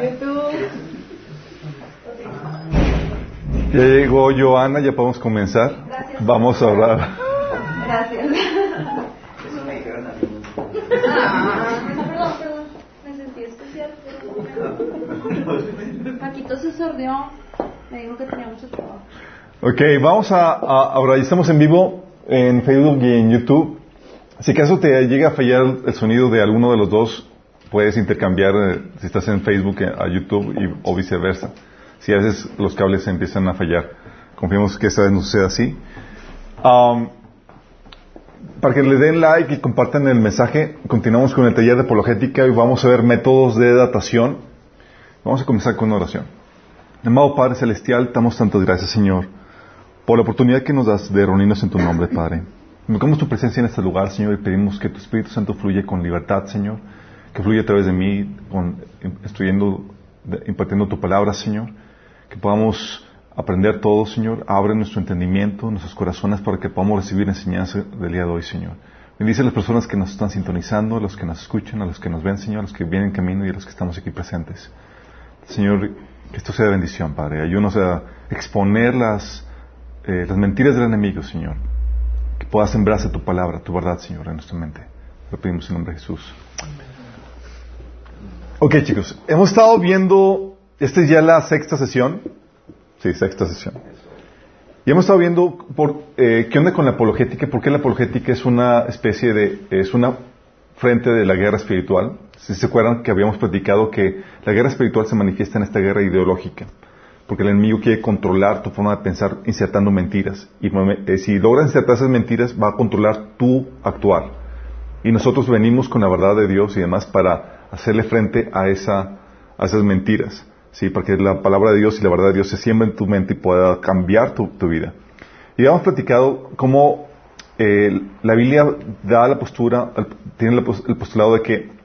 YouTube. Ya llegó Joana, ya podemos comenzar. Gracias. Vamos a orar. Gracias. Me sentí especial. Paquito se sordió. Me dijo que tenía mucho trabajo. Ok, vamos a, a- ahora ya estamos en vivo en Facebook y en YouTube. Si acaso te llega a fallar el sonido de alguno de los dos, puedes intercambiar eh, si estás en Facebook eh, a YouTube y- o viceversa. Si a veces los cables empiezan a fallar, confiemos que esta vez no suceda así. Para que le den like y compartan el mensaje, continuamos con el taller de apologética y vamos a ver métodos de datación. Vamos a comenzar con una oración. Amado Padre Celestial, damos tantas gracias, Señor, por la oportunidad que nos das de reunirnos en tu nombre, Padre. Invocamos tu presencia en este lugar, Señor, y pedimos que tu Espíritu Santo fluya con libertad, Señor, que fluya a través de mí, de- impartiendo tu palabra, Señor, que podamos aprender todo, Señor. Abre nuestro entendimiento, nuestros corazones, para que podamos recibir enseñanza del día de hoy, Señor. Bendice a las personas que nos están sintonizando, a los que nos escuchan, a los que nos ven, Señor, a los que vienen en camino y a los que estamos aquí presentes. Señor, que esto sea bendición, Padre. Ayúdanos a exponer las, eh, las mentiras del enemigo, Señor. Que pueda sembrarse tu palabra, tu verdad, Señor, en nuestra mente. Lo pedimos en nombre de Jesús. Ok, chicos. Hemos estado viendo, esta es ya la sexta sesión. Sí, sexta sesión. Y hemos estado viendo por, eh, qué onda con la apologética, por qué la apologética es una especie de, es una frente de la guerra espiritual. Si se acuerdan que habíamos platicado que la guerra espiritual se manifiesta en esta guerra ideológica, porque el enemigo quiere controlar tu forma de pensar insertando mentiras. Y eh, si logras insertar esas mentiras, va a controlar tu actuar. Y nosotros venimos con la verdad de Dios y demás para hacerle frente a, esa, a esas mentiras. ¿sí? Para que la palabra de Dios y la verdad de Dios se siembra en tu mente y pueda cambiar tu, vida. Y hemos platicado cómo eh, la Biblia da la postura, tiene el postulado de que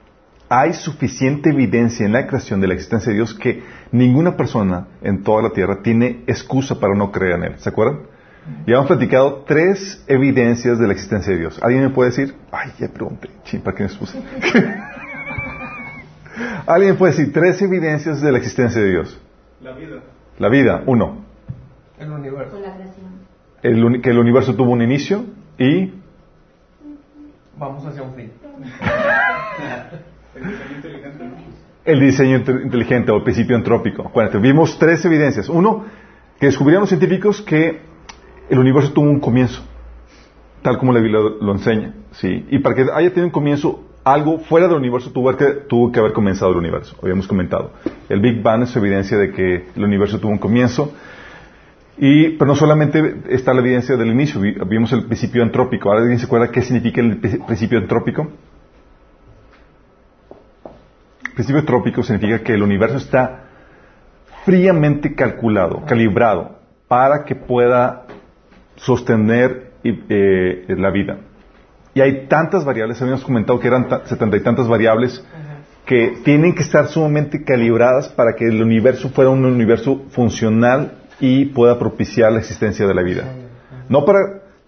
hay suficiente evidencia en la creación de la existencia de Dios que ninguna persona en toda la tierra tiene excusa para no creer en Él. ¿Se acuerdan? Y hemos platicado tres evidencias de la existencia de Dios. ¿Alguien me puede decir? Ay, ya pregunté. Chin, ¿para qué me expuse? ¿Alguien puede decir tres evidencias de la existencia de Dios? La vida. La vida, uno. El universo. Con la creación. El que el universo tuvo un inicio y Vamos hacia un fin. El diseño inteligente, ¿no? el diseño inte- inteligente o el principio antrópico. Acuérdate, vimos tres evidencias. Uno, que descubrieron los científicos que el universo tuvo un comienzo, tal como la Biblia lo, lo enseña. ¿sí? Y para que haya tenido un comienzo, algo fuera del universo tuvo que, tuvo que haber comenzado el universo. Habíamos comentado. El Big Bang es evidencia de que el universo tuvo un comienzo. Y, pero no solamente está la evidencia del inicio, vi- vimos el principio antrópico. ¿Ahora alguien se acuerda qué significa el pri- principio antrópico? principio antrópico significa que el universo está fríamente calculado, calibrado, para que pueda sostener eh, la vida. Y hay tantas variables, habíamos comentado que eran ta- setenta y tantas variables que tienen que estar sumamente calibradas para que el universo fuera un universo funcional y pueda propiciar la existencia de la vida. No para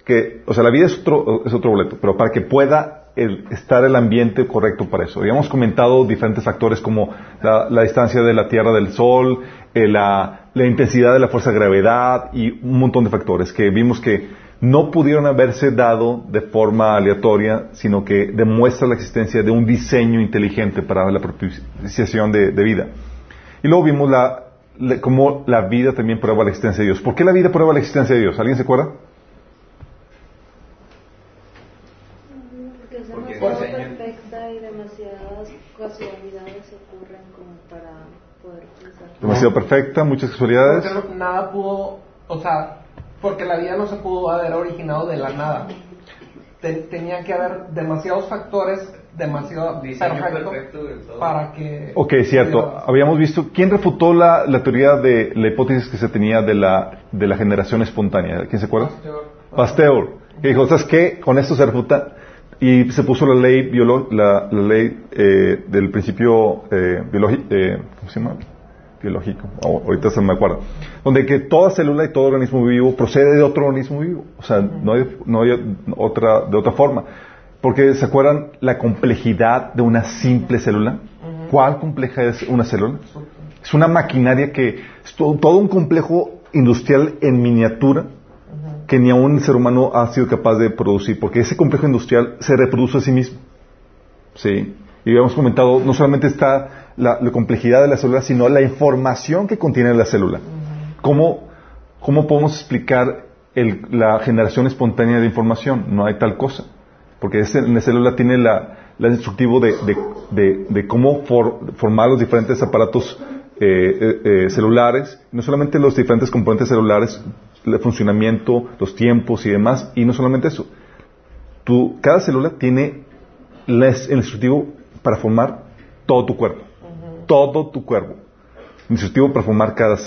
que, o sea, la vida es otro, es otro boleto, pero para que pueda el- estar el ambiente correcto para eso. Habíamos comentado diferentes factores como la, la distancia de la Tierra del Sol, eh, la, la intensidad de la fuerza de gravedad y un montón de factores que vimos que no pudieron haberse dado de forma aleatoria, sino que demuestra la existencia de un diseño inteligente para la propiciación de, de vida. Y luego vimos la, la- cómo la vida también prueba la existencia de Dios. ¿Por qué la vida prueba la existencia de Dios? ¿Alguien se acuerda? Porque es Porque demasiado perfecta y demasiadas casualidades ocurren como para poder pensar. Demasiado perfecta, muchas casualidades. Nada pudo, o sea, porque la vida no se pudo haber originado de la nada. Te- tenía que haber demasiados factores, demasiado perfecto, perfecto para que... Ok, cierto. Habíamos visto, ¿quién refutó la, la teoría de la hipótesis que se tenía de la, de la generación espontánea? ¿Quién se acuerda? Pasteur, que dijo, ¿sabes qué? Con esto se refuta y se puso la ley la, la ley eh, del principio eh, biológico, ¿cómo se llama? Biológico, ahorita se me acuerda, donde que toda célula y todo organismo vivo procede de otro organismo vivo, o sea, no hay, no hay otra, de otra forma, porque se acuerdan la complejidad de una simple célula, ¿Cuál compleja es una célula? Es una maquinaria que es todo, todo un complejo industrial en miniatura que ni aún el ser humano ha sido capaz de producir, porque ese complejo industrial se reproduce a sí mismo. ¿Sí? Y habíamos comentado, no solamente está la, complejidad de la célula, sino la información que contiene la célula. ¿Cómo, ¿Cómo podemos explicar el- la generación espontánea de información? No hay tal cosa. Porque ese- la célula tiene la, la instructivo de, de- de- cómo for- formar los diferentes aparatos eh, eh, eh, celulares, no solamente los diferentes componentes celulares, el funcionamiento, los tiempos y demás, y no solamente eso. Tu, cada célula tiene el instructivo para formar todo tu cuerpo. Todo tu cuerpo. Instructivo para formar cada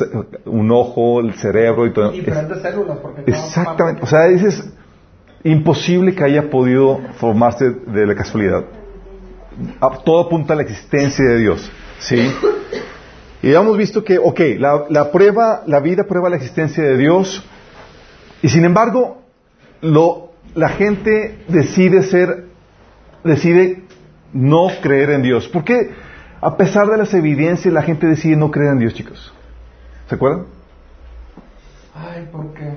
un ojo, el cerebro y todo. Diferentes células, porque Exactamente. O sea, es imposible que haya podido formarse de la casualidad. A- Todo apunta a la existencia de Dios. ¿Sí? Y hemos visto que, ok, la, la prueba, la vida prueba la existencia de Dios. Y sin embargo, lo, la gente decide ser, decide no creer en Dios. ¿Por qué? A pesar de las evidencias, la gente decide no creer en Dios, chicos. ¿Se acuerdan? Ay, porque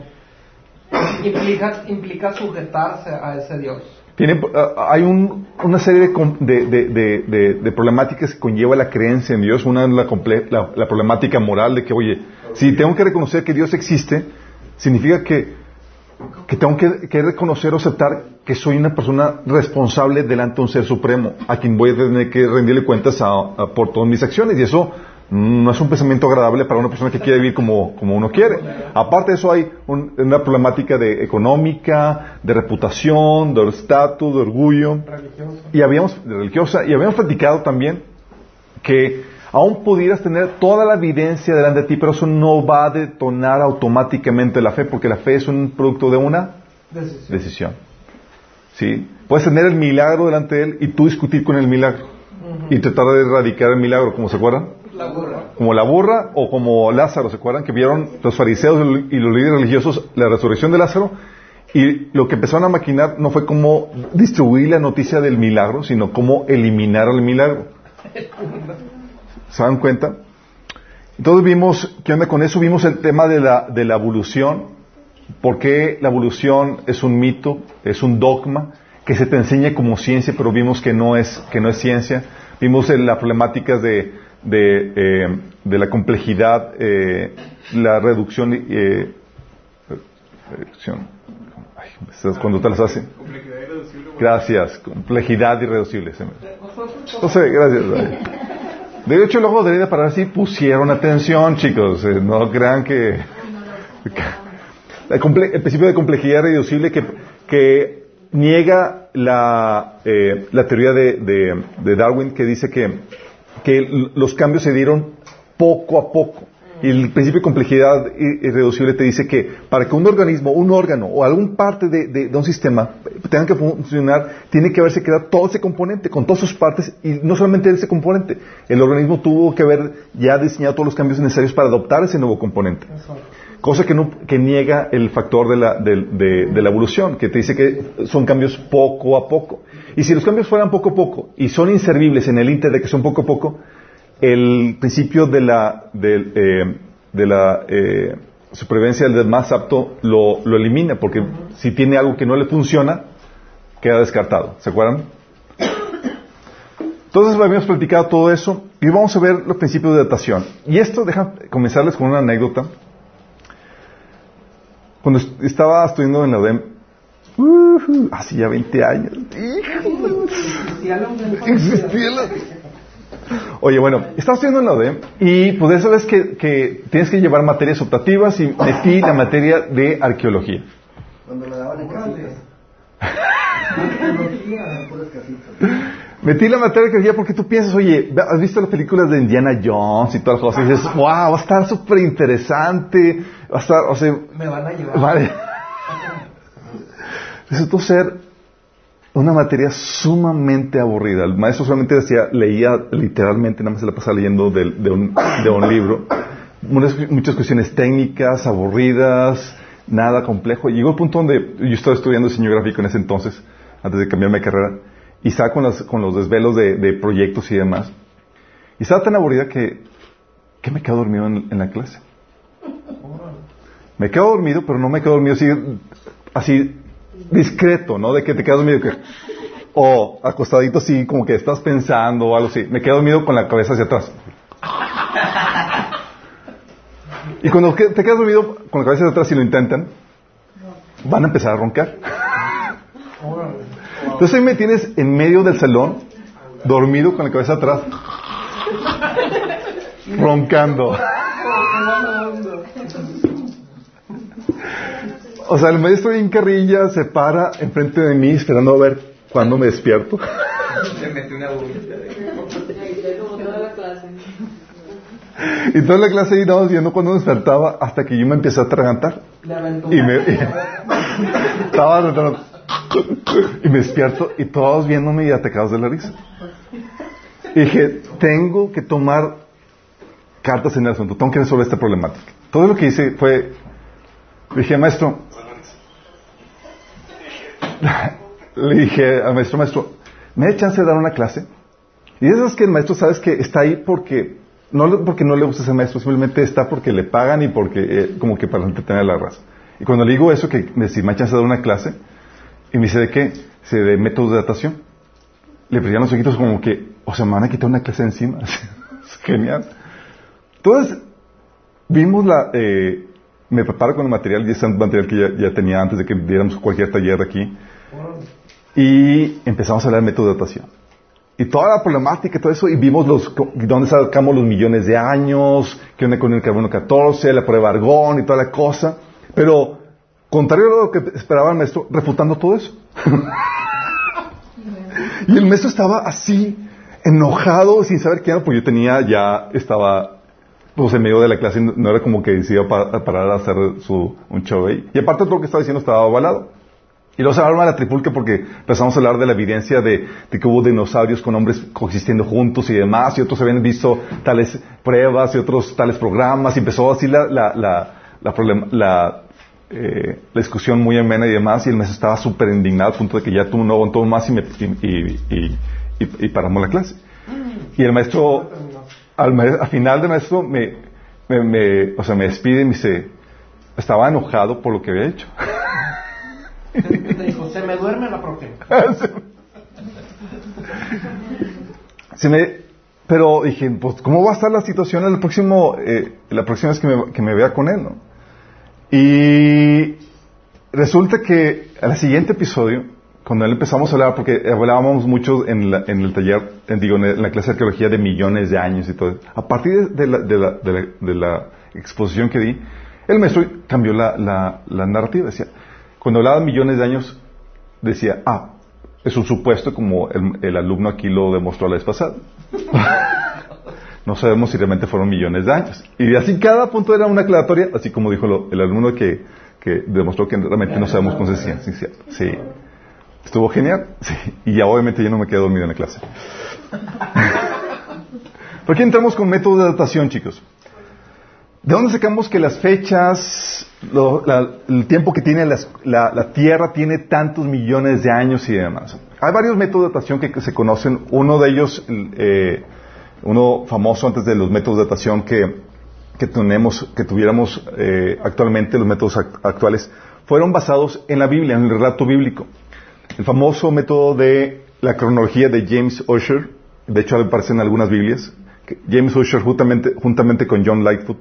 implica, implica sujetarse a ese Dios. Tiene, ah, hay un- una serie de, de- de- de- problemáticas que conlleva la creencia en Dios. Una es la, comple- la- la problemática moral de que, oye, si tengo que reconocer que Dios existe, significa que, que tengo que, que reconocer o aceptar que soy una persona responsable delante de un ser supremo, a quien voy a tener que rendirle cuentas a- a- por todas mis acciones. Y eso mm, no es un pensamiento agradable para una persona que quiere vivir como, como uno quiere. Aparte de eso hay un- una problemática de económica, de reputación, de estatus, de orgullo y habíamos de religiosa y habíamos platicado también que aún pudieras tener toda la evidencia delante de ti, pero eso no va a detonar automáticamente la fe, porque la fe es un producto de una Decisión. decisión. ¿Sí? Puedes tener el milagro delante de él y tú discutir con el milagro y tratar de erradicar el milagro, como se acuerdan? La burra. Como la burra o como Lázaro, ¿se acuerdan? Que vieron los fariseos y los líderes religiosos la resurrección de Lázaro y lo que empezaron a maquinar no fue cómo distribuir la noticia del milagro, sino cómo eliminar el milagro. ¿Se dan cuenta? Entonces vimos, ¿qué onda con eso? Vimos el tema de la, de la evolución, por qué la evolución es un mito, es un dogma, que se te enseña como ciencia, pero vimos que no es, que no es ciencia. Vimos las problemáticas de, de, eh, de la complejidad, eh, la reducción, eh, reducción. Ay, cuando te las hacen. Complejidad irreducible. Gracias, complejidad irreducible. sé, gracias. De hecho, el ojo de para ver si pusieron atención, chicos. eh, no crean que... el principio de complejidad irreducible que, niega la, eh, teoría de, Darwin que dice que, los cambios se dieron poco a poco. Y el principio de complejidad irreducible te dice que para que un organismo, un órgano o algún parte de, de- de un sistema tenga que funcionar, tiene que haberse creado todo ese componente, con todas sus partes, y no solamente ese componente. El organismo tuvo que haber ya diseñado todos los cambios necesarios para adoptar ese nuevo componente. Cosa que, no- que niega el factor de la, de, de la evolución, que te dice que son cambios poco a poco. Y si los cambios fueran poco a poco y son inservibles en el inter de que son poco a poco, el principio de la, del, eh, de la eh, supervivencia del más apto lo, lo elimina, porque si tiene algo que no le funciona, queda descartado. ¿Se acuerdan? Entonces habíamos platicado todo eso y vamos a ver los principios de datación. Y esto, deja comenzarles con una anécdota. Cuando est- estaba estudiando en la UDEM, ujú, hace ya 20 años, de- existía la- Oye, bueno, estaba estudiando en la UDEM y pues eso es que, que tienes que llevar materias optativas y metí la materia de arqueología. Cuando la daban en casitas. Metí la materia de arqueología porque tú piensas, oye, ¿has visto las películas de Indiana Jones y todas las cosas? Y dices, wow, va a estar súper interesante, va a estar, o sea, Me van a llevar. Vale. Resultó ser una materia sumamente aburrida. El maestro solamente decía, leía literalmente, nada más se la pasaba leyendo del- de, un, de un libro. Muchas, cuestiones técnicas, aburridas, nada complejo. Llegó el punto donde yo estaba estudiando diseño gráfico en ese entonces, antes de cambiarme de carrera, y estaba con, las- con los desvelos de, de proyectos y demás. Y estaba tan aburrida que, que me quedo dormido en, en la clase. Me quedo dormido, pero no me quedo dormido así, así discreto, ¿no? De que te quedas dormido. Que, o acostadito así, como que estás pensando o algo así. Me quedo dormido con la cabeza hacia atrás. Y cuando te quedas dormido con la cabeza hacia atrás y lo intentan, van a empezar a roncar. Entonces ahí me tienes en medio del salón, dormido con la cabeza atrás, roncando. O sea, el maestro en carrilla se para enfrente de mí esperando a ver cuándo me despierto. Le metí una bolita de... Ahí como toda la clase. Y toda la clase ahí estábamos viendo cuándo me despertaba hasta que yo me empecé a atragantar. Y me, y- estaba y me despierto y todos viéndome y atacados de la risa. Y dije, tengo que tomar cartas en el asunto, tengo que resolver esta problemática. Todo lo que hice fue, dije, maestro, le dije al maestro, maestro, ¿me da chance de dar una clase? Y eso es que el maestro, sabes que está ahí porque no, porque no le gusta ese maestro, simplemente está porque le pagan y porque, eh, como que para entretener la raza. Y cuando le digo eso, que me si me da chance de dar una clase, y me dice, ¿de qué? Dice, de métodos de datación. Le brillan los ojitos como que, o sea, me van a quitar una clase encima. Es Genial. Entonces, vimos la, eh, me preparo con el material, y ese material que ya, ya tenía antes de que diéramos cualquier taller aquí, y empezamos a hablar de método de datación. Y toda la problemática y todo eso, y vimos los, dónde sacamos los millones de años, qué onda con el carbono 14, la prueba argón y toda la cosa. Pero, contrario a lo que esperaba el maestro, refutando todo eso. y el maestro estaba así, enojado, sin saber qué era, pues yo tenía, ya estaba, pues en medio de la clase, no era como que se iba a pa- a parar a hacer su, un show. Y aparte todo lo que estaba diciendo estaba avalado. Y luego se arma la tripulca porque empezamos a hablar de la evidencia de, de que hubo dinosaurios con hombres coexistiendo juntos y demás, y otros habían visto tales pruebas y otros tales programas, y empezó así la, la, la, la, problem- la, eh, la discusión muy amena y demás, y el maestro estaba súper indignado al punto de que ya tuvo un aguantó más y, me, y, y, paramos la clase. Y el maestro, al, al final del maestro, me, me, me- o sea, me despide y me dice, estaba enojado por lo que había hecho. Dijo, se me duerme la próxima. Se me, pero dije, pues, ¿cómo va a estar la situación el próximo, eh, la próxima vez que me, que me vea con él, no? Y resulta que al siguiente episodio, cuando él empezamos a hablar, porque hablábamos mucho en, la- en el taller, en, digo, en la clase de arqueología de millones de años y todo, a partir de la, de la, de la, de exposición que di, el maestro cambió la narrativa, decía, cuando hablaba de millones de años, decía, ah, es un supuesto como el, alumno aquí lo demostró la vez pasada. no sabemos si realmente fueron millones de años. Y así cada punto era una aclaratoria, así como dijo el alumno que, que demostró que realmente no sabemos con ciencia. Sí. Estuvo genial. Sí. Y ya obviamente yo no me quedé dormido en la clase. ¿Por qué entramos con métodos de datación, chicos? ¿De dónde sacamos que las fechas, la- el tiempo que tiene la, Tierra tiene tantos millones de años y demás? Hay varios métodos de datación que, se conocen. Uno de ellos, eh, uno famoso antes de los métodos de datación que, que tenemos, que tuviéramos eh, actualmente, los métodos act- actuales, fueron basados en la Biblia, en el relato bíblico. El famoso método de la cronología de James Ussher, de hecho aparece en algunas Biblias, James juntamente, juntamente con John Lightfoot,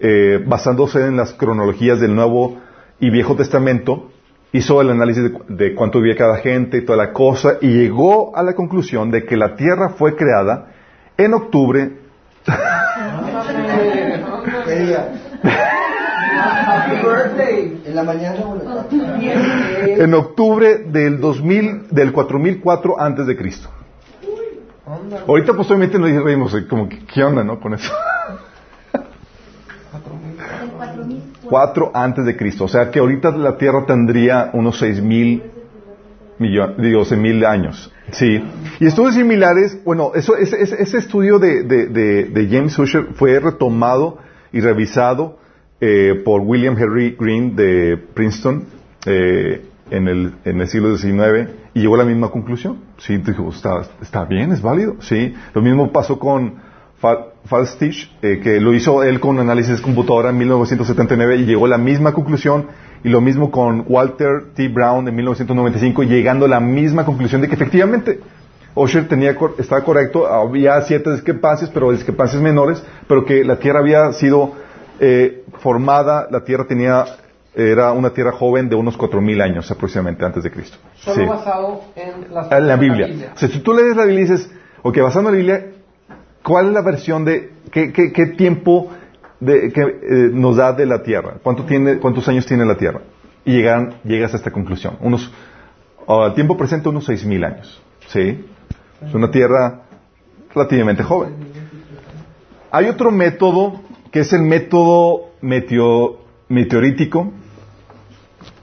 eh, basándose en las cronologías del Nuevo y Viejo Testamento, hizo el análisis de, cu- de cuánto vivía cada gente y toda la cosa, y llegó a la conclusión de que la Tierra fue creada en octubre. ¿En la mañana o en la tarde? en octubre del 2000, del 4004 antes de Cristo. Ahorita pues obviamente nos reímos, como que, ¿qué onda, no? Con eso. Cuatro antes de Cristo. O sea que ahorita la Tierra tendría unos seis mil millones, digo, seis mil años. Sí. Y estudios similares, bueno, eso, ese, ese- estudio de, James Ussher fue retomado y revisado eh, por William Henry Green de Princeton eh, en, el, en el siglo XIX y llegó a la misma conclusión. Sí, dijo, está, bien, es válido. Sí. Lo mismo pasó con Falstich, eh, que lo hizo él con análisis de computadora en 1979 y llegó a la misma conclusión, y lo mismo con Walter T. Brown en 1995, llegando a la misma conclusión de que efectivamente Osher tenía, estaba correcto, había ciertas discrepancias, pero discrepancias menores, pero que la Tierra había sido eh, formada, la Tierra tenía, era una Tierra joven de unos 4.000 años aproximadamente antes de Cristo. Solo Sí. basado en las En la en Biblia. O sea, si tú lees la Biblia y dices, ok, basando en la Biblia, ¿cuál es la versión de, qué, tiempo de, eh, nos da de la Tierra? ¿Cuánto tiene, ¿Cuántos años tiene la Tierra? Y llegas a esta conclusión. Unos, al tiempo presente, unos 6.000 años. ¿Sí? Es una Tierra relativamente joven. Hay otro método, que es el método meteo- meteorítico,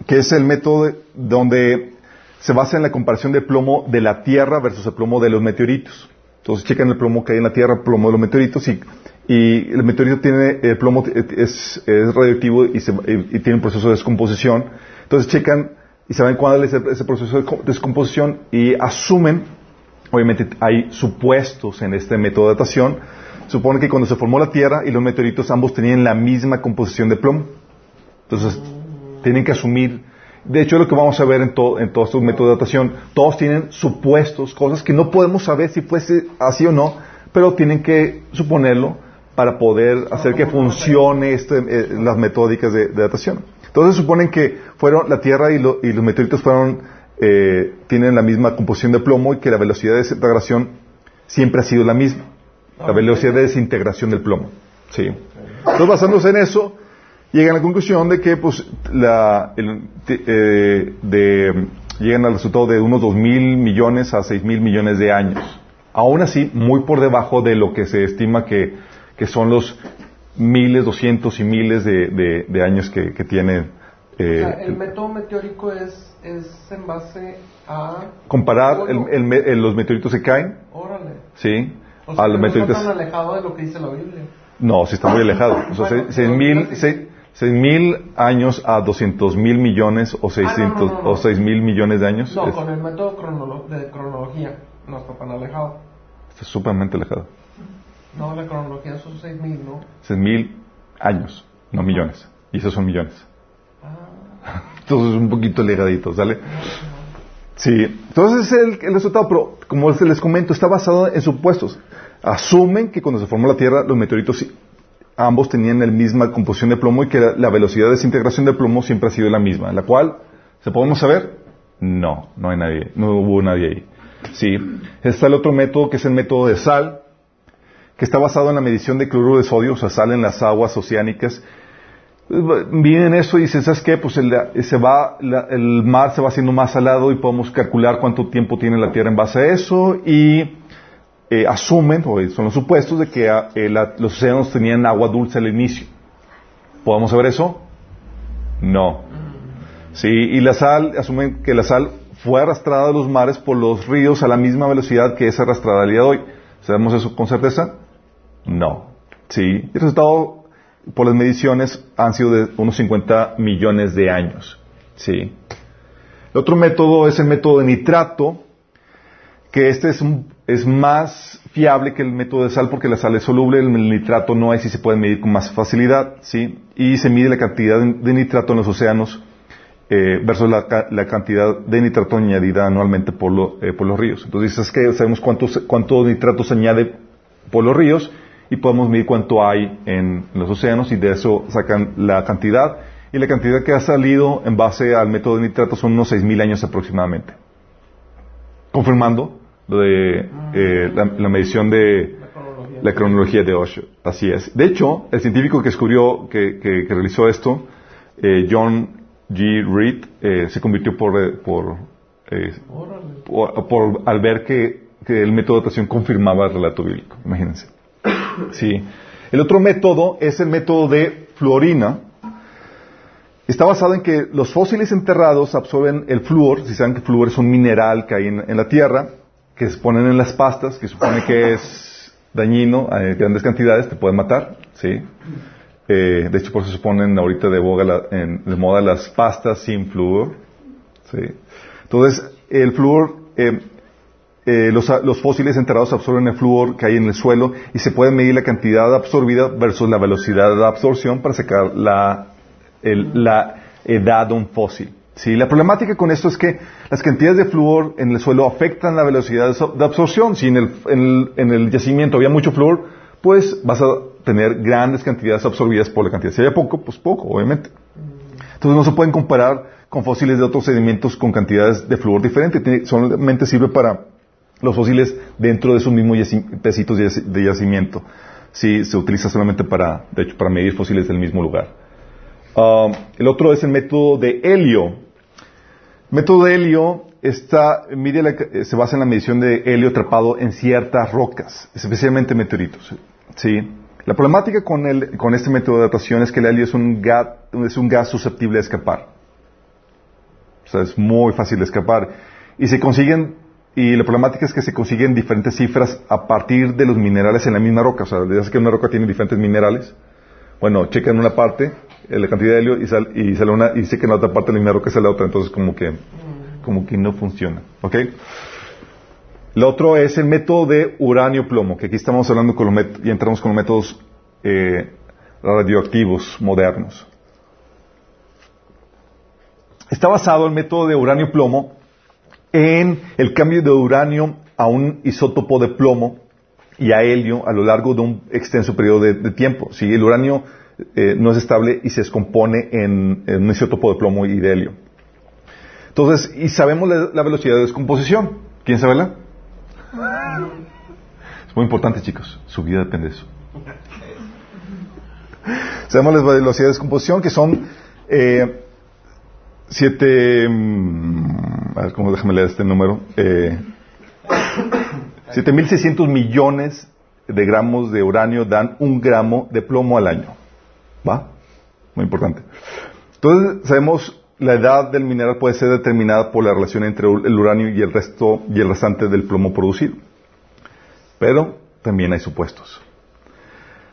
que es el método de- donde se basa en la comparación del plomo de la Tierra versus el plomo de los meteoritos. Entonces checan el plomo que hay en la Tierra, plomo de los meteoritos y, y el meteorito tiene el plomo es, es radioactivo y, se- y- y tiene un proceso de descomposición. Entonces checan y saben cuál es ese proceso de co- descomposición y asumen, obviamente hay supuestos en este método de datación, supone que cuando se formó la Tierra y los meteoritos ambos tenían la misma composición de plomo. Entonces, tienen que asumir. De hecho, lo que vamos a ver en, todo, en todos estos métodos de datación, todos tienen supuestos, cosas que no podemos saber si fuese así o no, pero tienen que suponerlo para poder hacer que funcione este, eh, las metódicas de, de datación. Entonces, suponen que fueron la Tierra y, lo- y los meteoritos fueron, eh, tienen la misma composición de plomo y que la velocidad de desintegración siempre ha sido la misma. La velocidad de desintegración del plomo. Sí. Entonces, basándose en eso, llegan a la conclusión de que pues la, el- eh, de, llegan al resultado de unos 2 mil millones a 6 mil millones de años. Aún así, muy por debajo de lo que se estima que, que son los miles, doscientos y miles de, de- de años que, que tiene. eh, O sea, el método meteórico es, es en base a... comparar el- el el- los meteoritos que caen, Órale. ¿sí, O sea, a los no meteoritos. tan alejado de lo que dice la Biblia. No, sí está muy alejado. O sea, Bueno, seis- seis mil, seis- seis mil años a 200 mil millones o 600 no, no, no. o 6 mil millones de años. No, es- con el método cronolo- de cronología no está tan alejado. Está sumamente alejado. No, la cronología son 6000, ¿no? 6 mil años, no millones. Y esos son millones. Ah, Entonces es un poquito alegadito, ¿sale? Sí. Entonces es el, el resultado, pero como les comento, está basado en supuestos. Asumen que cuando se formó la Tierra, los meteoritos ambos tenían la misma composición de plomo y que la, velocidad de desintegración de plomo siempre ha sido la misma. ¿La cual se podemos saber? No, no hay nadie, no hubo nadie ahí. Sí. Está el otro método que es el método de sal, que está basado en la medición de cloruro de sodio, o sea, sal en las aguas oceánicas. Vienen eso y dicen, ¿sabes qué? Pues el, se va, la- el mar se va haciendo más salado y podemos calcular cuánto tiempo tiene la Tierra en base a eso y eh, asumen, o son los supuestos, de que ah, eh, los océanos tenían agua dulce al inicio. ¿Podemos saber eso? No. Sí, y la sal, asumen que la sal fue arrastrada de los mares por los ríos a la misma velocidad que es arrastrada al día de hoy. ¿Sabemos eso con certeza? No. Sí, el resultado por las mediciones han sido de unos 50 millones de años. Sí. El otro método es el método de nitrato, que este es, es más fiable que el método de sal porque la sal es soluble, el nitrato no es y se puede medir con más facilidad, ¿sí? Y se mide la cantidad de, nitrato en los océanos eh, versus la, la cantidad de nitrato añadida anualmente por, lo- eh, por los ríos. Entonces, es que sabemos cuántos, cuánto nitrato se añade por los ríos y podemos medir cuánto hay en los océanos y de eso sacan la cantidad. Y la cantidad que ha salido en base al método de nitrato son unos 6.000 años aproximadamente. Confirmando lo de eh, la, la medición de la cronología. de Osho. Así es. De hecho, el científico que descubrió, que, que- realizó esto, eh, John G. Reed, eh, se convirtió por, eh, por, eh, por- por- al ver que, que el método de datación confirmaba el relato bíblico. Imagínense. Sí. El otro método es el método de fluorina. Está basado en que los fósiles enterrados absorben el flúor. Si saben que el flúor es un mineral que hay en la tierra, que se ponen en las pastas, que supone que es dañino a grandes cantidades, te puede matar. ¿sí? Eh, de hecho, por eso se ponen ahorita de, boga la- en- de moda las pastas sin flúor. ¿sí? Entonces, el flúor, eh, eh, los, los fósiles enterrados absorben el flúor que hay en el suelo y se puede medir la cantidad absorbida versus la velocidad de absorción para sacar la, el- la edad de un fósil. ¿Sí? La problemática con esto es que las cantidades de flúor en el suelo afectan la velocidad de so- de absorción. Si en el, en el- en el yacimiento había mucho flúor, pues vas a tener grandes cantidades absorbidas por la cantidad. Si había poco, pues poco, obviamente. Entonces no se pueden comparar con fósiles de otros sedimentos con cantidades de flúor diferentes. Solamente sirve para los fósiles dentro de esos mismos pesitos de yaci- de yacimiento. Sí, se utiliza solamente para, de hecho, para medir fósiles del mismo lugar. Um, el otro es el método de helio. Método de helio está, mide la- eh, se basa en la medición de helio atrapado en ciertas rocas, especialmente meteoritos. ¿sí? La problemática con, el, con este método de datación es que el helio es un, gas, es un gas susceptible a escapar. O sea, es muy fácil de escapar. Y se consiguen, y la problemática es que se consiguen diferentes cifras a partir de los minerales en la misma roca. O sea, sé que una roca tiene diferentes minerales. Bueno, checan una parte, la cantidad de helio, y, sal- y sale una, y sé que en la otra parte de la misma roca sale la otra. Entonces, como que, como que no funciona. ¿Ok? Lo otro es el método de uranio-plomo, que aquí estamos hablando con los y entramos con los métodos eh, radioactivos modernos. Está basado el método de uranio-plomo en el cambio de uranio a un isótopo de plomo y a helio a lo largo de un extenso periodo de, de tiempo. Si el uranio eh, no es estable y se descompone en, en un isótopo de plomo y de helio. Entonces, y sabemos la, velocidad de descomposición. ¿Quién sabe la? Es muy importante, chicos. Su vida depende de eso. Sabemos la velocidad de descomposición, que son eh, siete... mm, a ver, ¿cómo déjame leer este número? Eh, 7.600 millones de gramos de uranio dan un gramo de plomo al año. ¿Va? Muy importante. Entonces, sabemos la edad del mineral puede ser determinada por la relación entre el uranio y el resto y el restante del plomo producido. Pero también hay supuestos.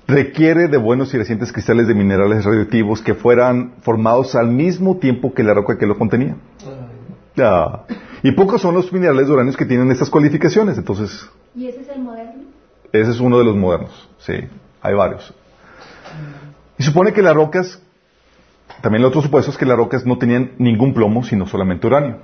Requiere de buenos y recientes cristales de minerales radioactivos que fueran formados al mismo tiempo que la roca que lo contenía. Ah. Y pocos son los minerales de uranio que tienen estas cualificaciones. Entonces, ¿Y ese es el moderno? ese es uno de los modernos. Sí, hay varios. Y supone que las rocas, también el otro supuesto es que las rocas no tenían ningún plomo, sino solamente uranio.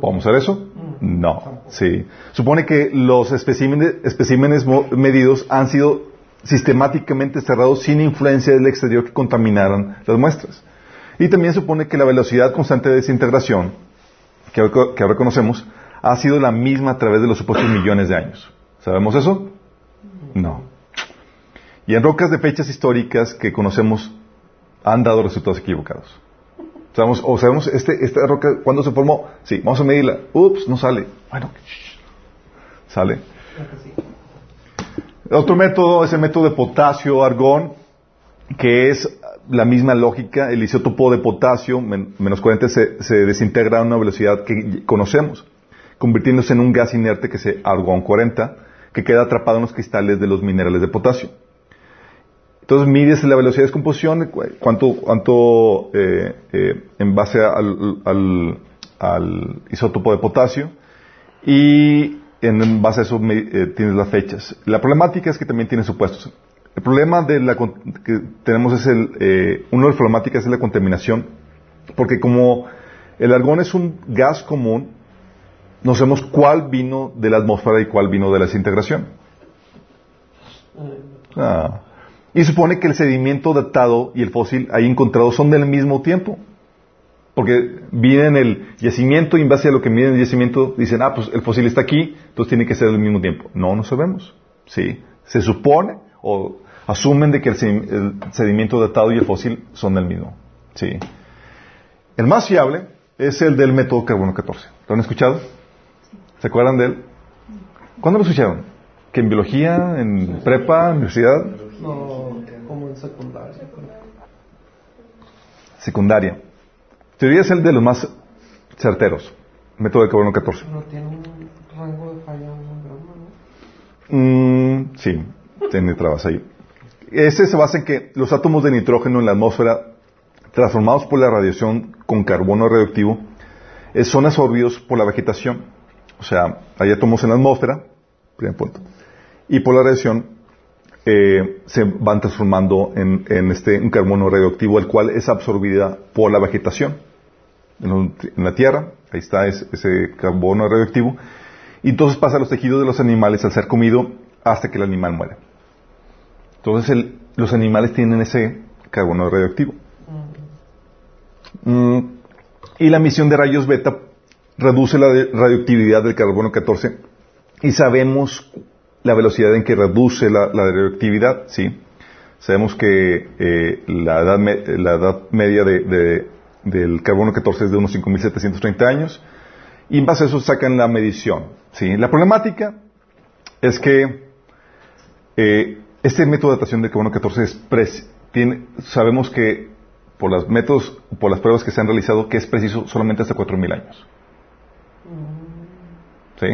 ¿Podemos hacer eso? No. Sí. Supone que los especímenes, medidos han sido sistemáticamente cerrados sin influencia del exterior que contaminaran las muestras. Y también supone que la velocidad constante de desintegración, que, ahora- que ahora conocemos, ha sido la misma a través de los supuestos millones de años. ¿Sabemos eso? No. Y en rocas de fechas históricas que conocemos han dado resultados equivocados. Sabemos, o sabemos, este, esta roca, ¿cuándo se formó? Sí, vamos a medirla. Ups, no sale. Bueno, sale. Otro método es el método de potasio-argón, que es la misma lógica. El isótopo de potasio, men- menos 40, se, desintegra a una velocidad que conocemos, convirtiéndose en un gas inerte que se argón 40, que queda atrapado en los cristales de los minerales de potasio. Entonces mides la velocidad de descomposición, cu- cuánto, cuánto eh, eh, en base al, al- al isótopo de potasio, y en, base a eso eh, tienes las fechas. La problemática es que también tiene supuestos. El problema de la que tenemos es el, una de las problemáticas es la contaminación, porque como el argón es un gas común, no sabemos cuál vino de la atmósfera y cuál vino de la desintegración. Ah. Y supone que el sedimento datado y el fósil ahí encontrado son del mismo tiempo. Porque viene en el yacimiento y en base a lo que miden en el yacimiento dicen, ah, pues el fósil está aquí, entonces tiene que ser del mismo tiempo. No, no sabemos. Sí. Se supone o asumen de que el sedimento datado y el fósil son del mismo. Sí. El más fiable es el del método carbono 14. ¿Lo han escuchado? ¿Se acuerdan de él? ¿Cuándo lo escucharon? ¿Que en biología, en prepa, en universidad? No, como en secundaria. Secundaria. Teoría es el de los más certeros. Método de carbono 14. No tiene un rango de falla ¿no? Mm, sí, tiene trabas ahí. Ese se basa en que los átomos de nitrógeno en la atmósfera, transformados por la radiación con carbono radioactivo, eh, son absorbidos por la vegetación. o sea, hay átomos en la atmósfera, primer punto, y por la radiación eh, se van transformando en, este, un carbono radioactivo, el cual es absorbida por la vegetación en, la Tierra, ahí está ese, carbono radioactivo, y entonces pasa a los tejidos de los animales al ser comido hasta que el animal muere. Entonces los animales tienen ese carbono radioactivo. Mm, y la emisión de rayos beta reduce la radioactividad del carbono 14 y sabemos la velocidad en que reduce la, la radioactividad, ¿sí? Sabemos que eh, la, edad me- la edad media de- de- del carbono 14 es de unos 5.730 años y en base a eso sacan la medición, ¿sí? La problemática es que eh, este método de datación del carbono 14 es preci- tiene, sabemos que por los métodos, por las pruebas que se han realizado, que es preciso solamente hasta 4.000 años. ¿Sí?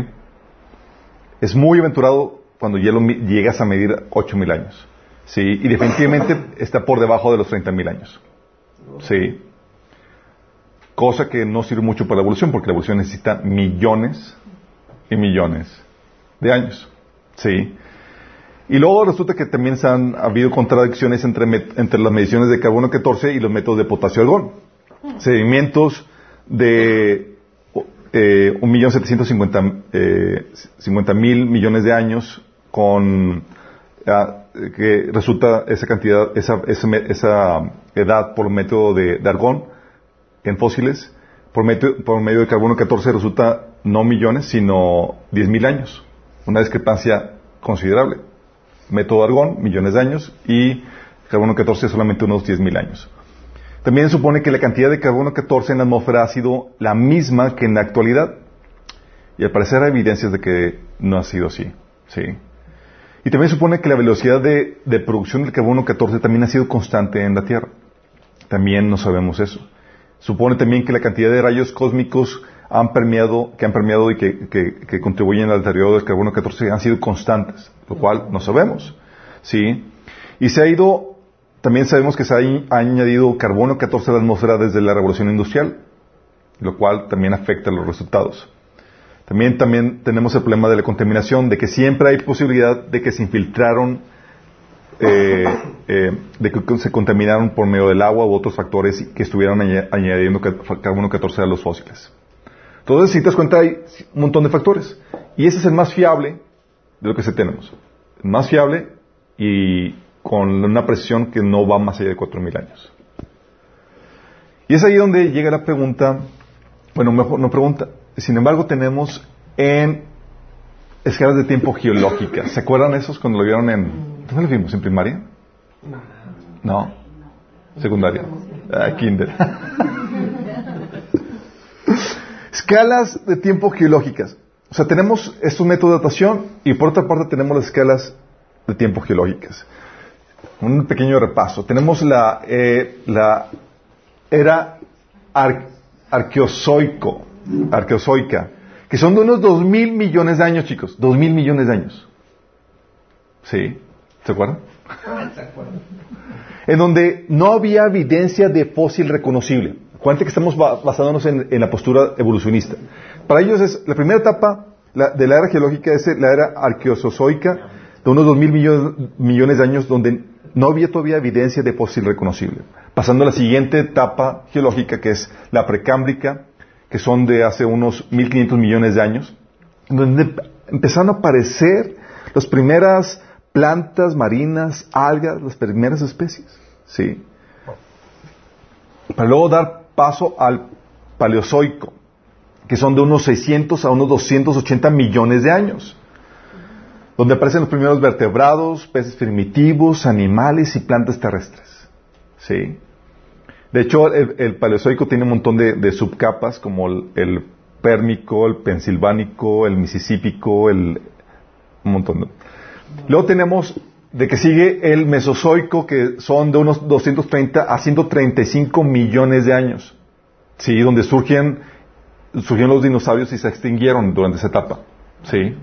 Es muy aventurado cuando ya lo llegas a medir 8.000 años. ¿Sí? Y definitivamente está por debajo de los 30.000 años. ¿Sí? Cosa que no sirve mucho para la evolución, porque la evolución necesita millones y millones de años. ¿Sí? Y luego resulta que también se han ha habido contradicciones entre, entre las mediciones de carbono 14 y los métodos de potasio-argón. Sedimentos de eh, 1.750.000 eh, 50.000 millones de años con ah, que resulta esa cantidad, esa, esa, edad por método de, de argón en fósiles, por, medio- por medio de carbono 14 resulta no millones, sino 10.000 años. Una discrepancia considerable. Método argón, millones de años, y carbono 14 solamente unos 10.000 años. También supone que la cantidad de carbono 14 en la atmósfera ha sido la misma que en la actualidad. Y al parecer hay evidencias de que no ha sido así. ¿sí? Y también supone que la velocidad de, producción del carbono 14 también ha sido constante en la Tierra. También no sabemos eso. Supone también que la cantidad de rayos cósmicos han permeado, que han permeado y que, que- que contribuyen al deterioro del carbono 14 han sido constantes, lo cual no sabemos. ¿sí? Y se ha ido, también sabemos que se ha, añ- ha añadido carbono 14 a la atmósfera desde la revolución industrial, lo cual también afecta los resultados. También, también tenemos el problema de la contaminación, de que siempre hay posibilidad de que se infiltraron, eh, eh, de que se contaminaron por medio del agua u otros factores que estuvieran aña- añadiendo ca- carbono 14 a los fósiles. Entonces, si te das cuenta, hay un montón de factores. Y ese es el más fiable de lo que se tenemos. El más fiable y con una precisión que no va más allá de 4.000 años. Y es ahí donde llega la pregunta, bueno, mejor no pregunta. Sin embargo, tenemos en escalas de tiempo geológicas. ¿Se acuerdan esos cuando lo vieron en... ¿Dónde lo vimos? ¿En primaria? No. Secundaria. Ah, kinder. escalas de tiempo geológicas. O sea, tenemos estos métodos de datación y por otra parte tenemos las escalas de tiempo geológicas. Un pequeño repaso. Tenemos la, eh, la era ar- arqueozoico, arqueozoica, que son de unos dos mil millones de años, chicos. Dos mil millones de años. ¿Sí? ¿Se acuerdan? En donde no había evidencia de fósil reconocible. Acuérdense que estamos ba- basándonos en, la postura evolucionista. Para ellos es la primera etapa de la era geológica es la era arqueozoica de unos 2.000 millones, millones de años donde no había todavía evidencia de fósil reconocible. Pasando a la siguiente etapa geológica que es la precámbrica, que son de hace unos 1.500 millones de años, donde empezaron a aparecer las primeras plantas marinas, algas, las primeras especies. ¿sí? Para luego dar paso al paleozoico, que son de unos 600 a unos 280 millones de años, donde aparecen los primeros vertebrados, peces primitivos, animales y plantas terrestres. ¿sí? De hecho, el, paleozoico tiene un montón de, subcapas, como el, pérmico, el pensilvánico, el misisípico, el, un montón. Luego tenemos de que sigue el mesozoico, que son de unos 230 a 135 millones de años. Sí, donde surgen, surgieron los dinosaurios y se extinguieron durante esa etapa. Sí.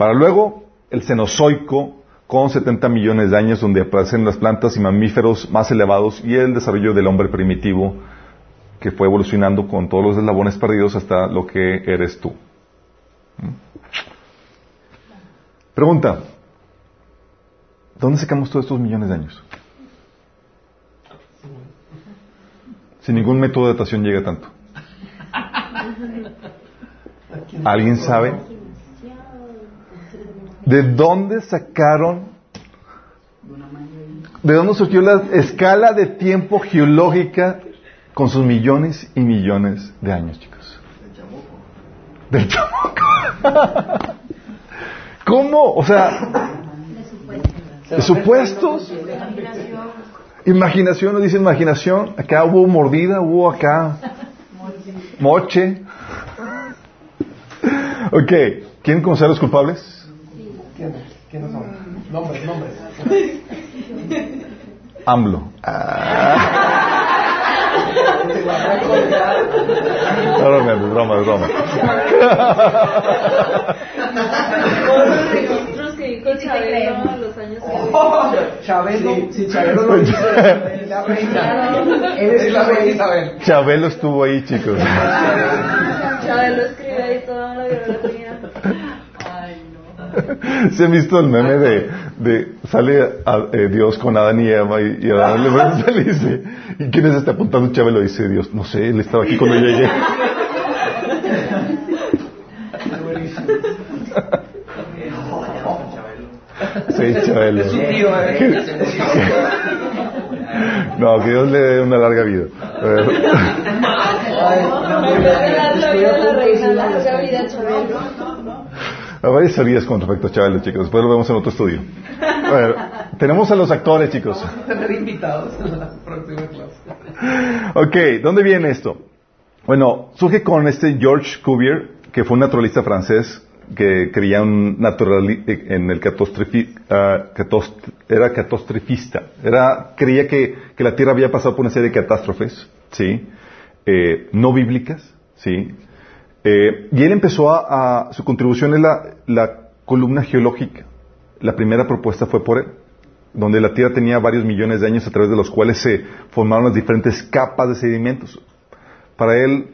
Para luego el cenozoico, con 70 millones de años, donde aparecen las plantas y mamíferos más elevados y el desarrollo del hombre primitivo, que fue evolucionando con todos los eslabones perdidos hasta lo que eres tú. Pregunta. ¿Dónde sacamos todos estos millones de años? Si ningún método de datación llega tanto. ¿Alguien sabe? ¿De dónde sacaron? ¿De dónde surgió la escala de tiempo geológica con sus millones y millones de años, chicos? Del chamuco. ¿Cómo? O sea, de supuestos. Imaginación, nos dice imaginación. Acá hubo mordida, hubo acá moche. Ok, ¿quieren conocer a los culpables? ¿Quiénes? ¿Quiénes son? Nombres, nombres. AMLO. No, no, no, es broma, es broma. Chabelo a los años que- Chabelo, si Chabelo lo dice, es la reina. Él es Es la la reina reina. Isabel. Chabelo estuvo ahí, chicos. Chabelo escribe ahí toda la biografía. ¿Se han visto el meme de, de sale a- eh, Dios con Adán y Eva y, y Adán le, dice, ¿y quién es este apuntando Chabelo? Dice Dios, no sé, él estaba aquí cuando yo llegué. Sí, Chabelo. ¿eh? No, que Dios le dé una larga vida. Eh, Ay, no, mira, La estoy vida a varias teorías con respecto a Chabelo, chicos. Después lo vemos en otro estudio. A ver, tenemos a los actores, chicos. Vamos a tener invitados en la próxima clase. Ok, ¿dónde viene esto? Bueno, surge con este George Cuvier, que fue un naturalista francés que creía un naturali- en el catostrefi- ah, catos- era catastrofista. Era, creía que, que la Tierra había pasado por una serie de catástrofes, ¿sí? Eh, no bíblicas, ¿sí? Eh, y él empezó a, su contribución es la, la columna geológica. La primera propuesta fue por él, donde la Tierra tenía varios millones de años a través de los cuales se formaron las diferentes capas de sedimentos. Para él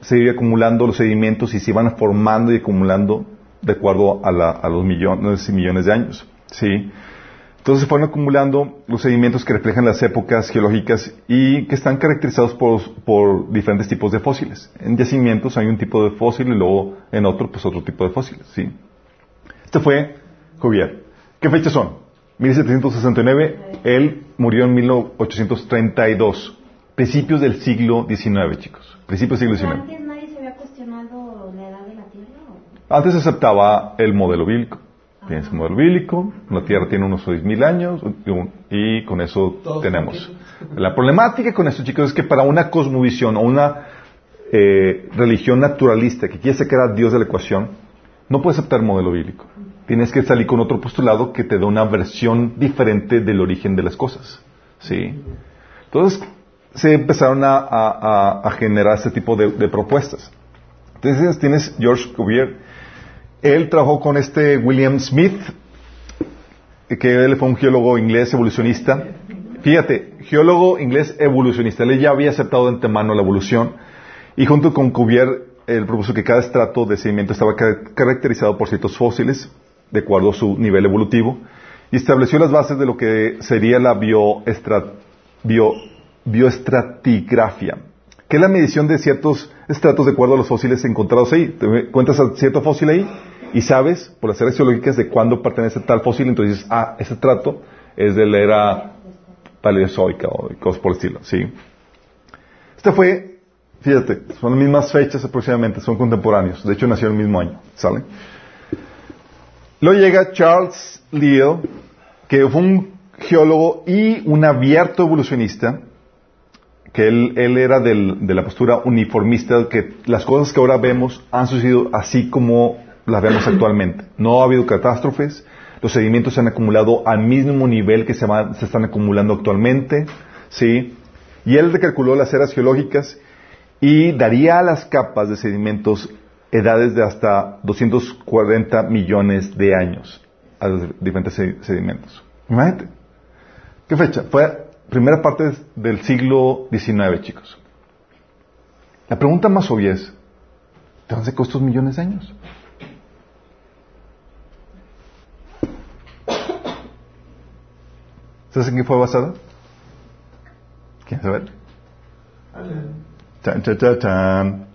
se iba acumulando los sedimentos y se iban formando y acumulando de acuerdo a, la- a los millones y millones de años. ¿sí? Entonces se fueron acumulando los sedimentos que reflejan las épocas geológicas y que están caracterizados por, por diferentes tipos de fósiles. En yacimientos hay un tipo de fósil y luego en otro, pues otro tipo de fósiles. ¿sí? Este fue Cuvier. ¿Qué fechas son? 1769, él murió en 1832. Principios del siglo XIX, chicos. Principios del siglo XIX. Antes nadie se había cuestionado la edad de la Tierra. Antes se aceptaba el modelo bíblico. Tienes un modelo bíblico, la Tierra tiene unos 6.000 años y con eso Todos tenemos. La problemática con esto, chicos, es que para una cosmovisión o una eh, religión naturalista que quiere sacar a Dios de la ecuación, no puede aceptar el modelo bíblico. Tienes que salir con otro postulado que te dé una versión diferente del origen de las cosas. ¿Sí? Entonces, se empezaron a, a- a- a generar este tipo de, de propuestas. Entonces, tienes George Cuvier. Él trabajó con este William Smith, que él fue un geólogo inglés evolucionista. Fíjate, geólogo inglés evolucionista. Él ya había aceptado de antemano la evolución. Y junto con Cuvier, él propuso que cada estrato de sedimento estaba ca- caracterizado por ciertos fósiles, de acuerdo a su nivel evolutivo, y estableció las bases de lo que sería la bioestra- bio- bioestratigrafia, que es la medición de ciertos estratos de acuerdo a los fósiles encontrados ahí. Te cuentas a cierto fósil ahí y sabes, por las áreas geológicas, de cuándo pertenece tal fósil, entonces dices, ah, ese estrato es de la era paleozoica o cosas por el estilo, ¿sí? Este fue, fíjate, son las mismas fechas aproximadamente, son contemporáneos. De hecho, nació el mismo año, ¿sale? Luego llega Charles Lyell, que fue un geólogo y un abierto evolucionista, que él, él era del- de la postura uniformista, que las cosas que ahora vemos han sucedido así como las vemos actualmente. No ha habido catástrofes, los sedimentos se han acumulado al mismo nivel que se, están acumulando actualmente, ¿sí? Y él recalculó las eras geológicas y daría a las capas de sedimentos edades de hasta 240 millones de años a los diferentes sed- sedimentos. Imagínate. ¿Qué fecha? Fue primera parte del siglo XIX, chicos. La pregunta más obvia es, ¿de dónde estos millones de años? ¿Sabes en qué fue basada? ¿Quién sabe? Chan, chan, chan, chan.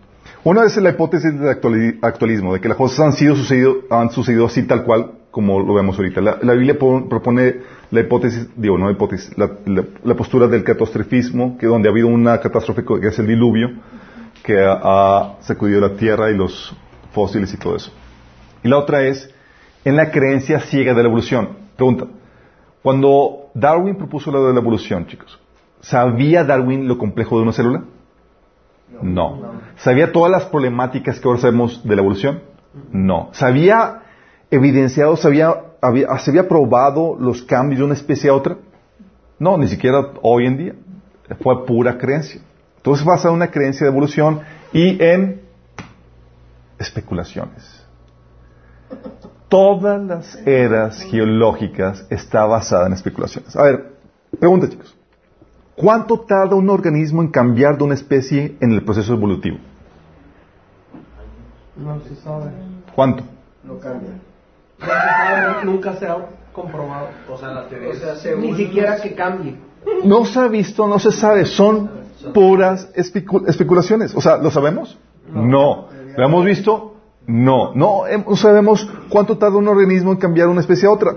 Una es la hipótesis de actuali- actualismo, de que las cosas han sido sucedido, han sucedido así tal cual como lo vemos ahorita. La, la Biblia pon- propone la hipótesis, digo, no hipótesis, la, la- la postura del catastrofismo, que donde ha habido una catástrofe que es el diluvio, que ha, ha sacudido la tierra y los fósiles y todo eso. Y la otra es en la creencia ciega de la evolución. Pregunta, cuando Darwin propuso lo de la evolución, chicos, ¿sabía Darwin lo complejo de una célula? No. ¿Sabía todas las problemáticas que ahora sabemos de la evolución? No. ¿Sabía evidenciado, sabía, había, se había probado los cambios de una especie a otra? No, ni siquiera hoy en día. Fue pura creencia. Entonces basa en una creencia de evolución y en especulaciones. Todas las eras geológicas está basada en especulaciones. A ver, pregunta chicos. ¿Cuánto tarda un organismo en cambiar de una especie en el proceso evolutivo? No se sabe. ¿Cuánto? No cambia. No se sabe, nunca se ha comprobado. O sea, la teoría O sea, Ni siquiera los- que cambie. No se ha visto, no se sabe, son puras especu- especulaciones. O sea, ¿lo sabemos? No. ¿Lo hemos visto? No. No, em- no sabemos cuánto tarda un organismo en cambiar una especie a otra.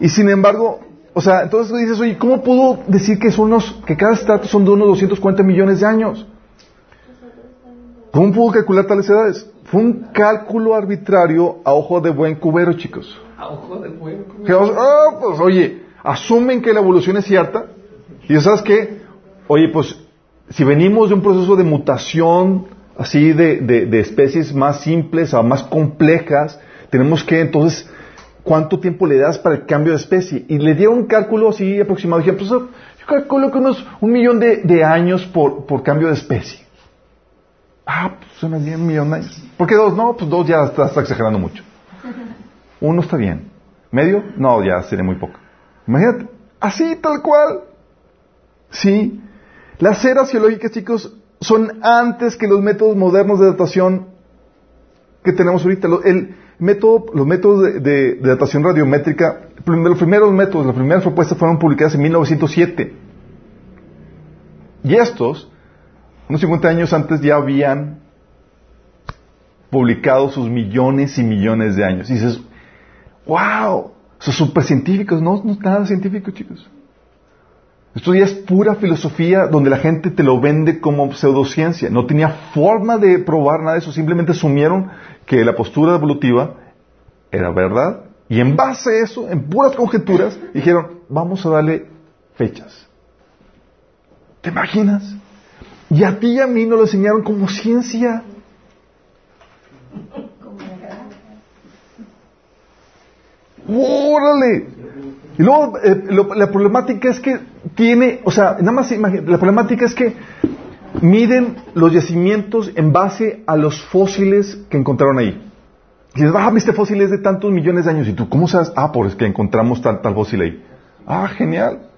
Y sin embargo, o sea, entonces tú dices, oye, ¿cómo puedo decir que son unos, que cada estrato son de unos 240 millones de años? ¿Cómo puedo calcular tales edades? Fue un cálculo arbitrario a ojo de buen cubero, chicos. A ojo de buen vamos, ah, pues oye, asumen que la evolución es cierta. Y ¿sabes qué? Oye, pues si venimos de un proceso de mutación así de, de- especies más simples a más complejas, tenemos que entonces, ¿cuánto tiempo le das para el cambio de especie? Y le dieron un cálculo así aproximado. Dije, pues yo calculo que unos un millón de, de años por, por cambio de especie. Ah, pues suena bien, un millón de años. ¿Por qué dos? No, pues dos ya está exagerando mucho. Uno está bien. ¿Medio? No, ya sería muy poco. Imagínate. Así, tal cual. Sí. Las eras geológicas, chicos, son antes que los métodos modernos de datación que tenemos ahorita. El método, los métodos de, de- datación radiométrica, los primeros métodos, las primeras propuestas fueron publicadas en 1907. Y estos, unos 50 años antes, ya habían publicado sus millones y millones de años. Y dices, wow, son súper científicos. No, no es nada científico, chicos. Esto ya es pura filosofía donde la gente te lo vende como pseudociencia. No tenía forma de probar nada de eso. Simplemente asumieron que la postura evolutiva era verdad. Y en base a eso, en puras conjeturas, dijeron, vamos a darle fechas. ¿Te imaginas? Y a ti y a mí nos lo enseñaron como ciencia. ¡Órale! Y luego eh, lo- la problemática es que tiene, o sea, nada más la problemática es que miden los yacimientos en base a los fósiles que encontraron ahí. Y dices, ah, este fósil es de tantos millones de años. ¿Y tú cómo sabes? Ah, pues que encontramos tal, fósil ahí. Ah, genial.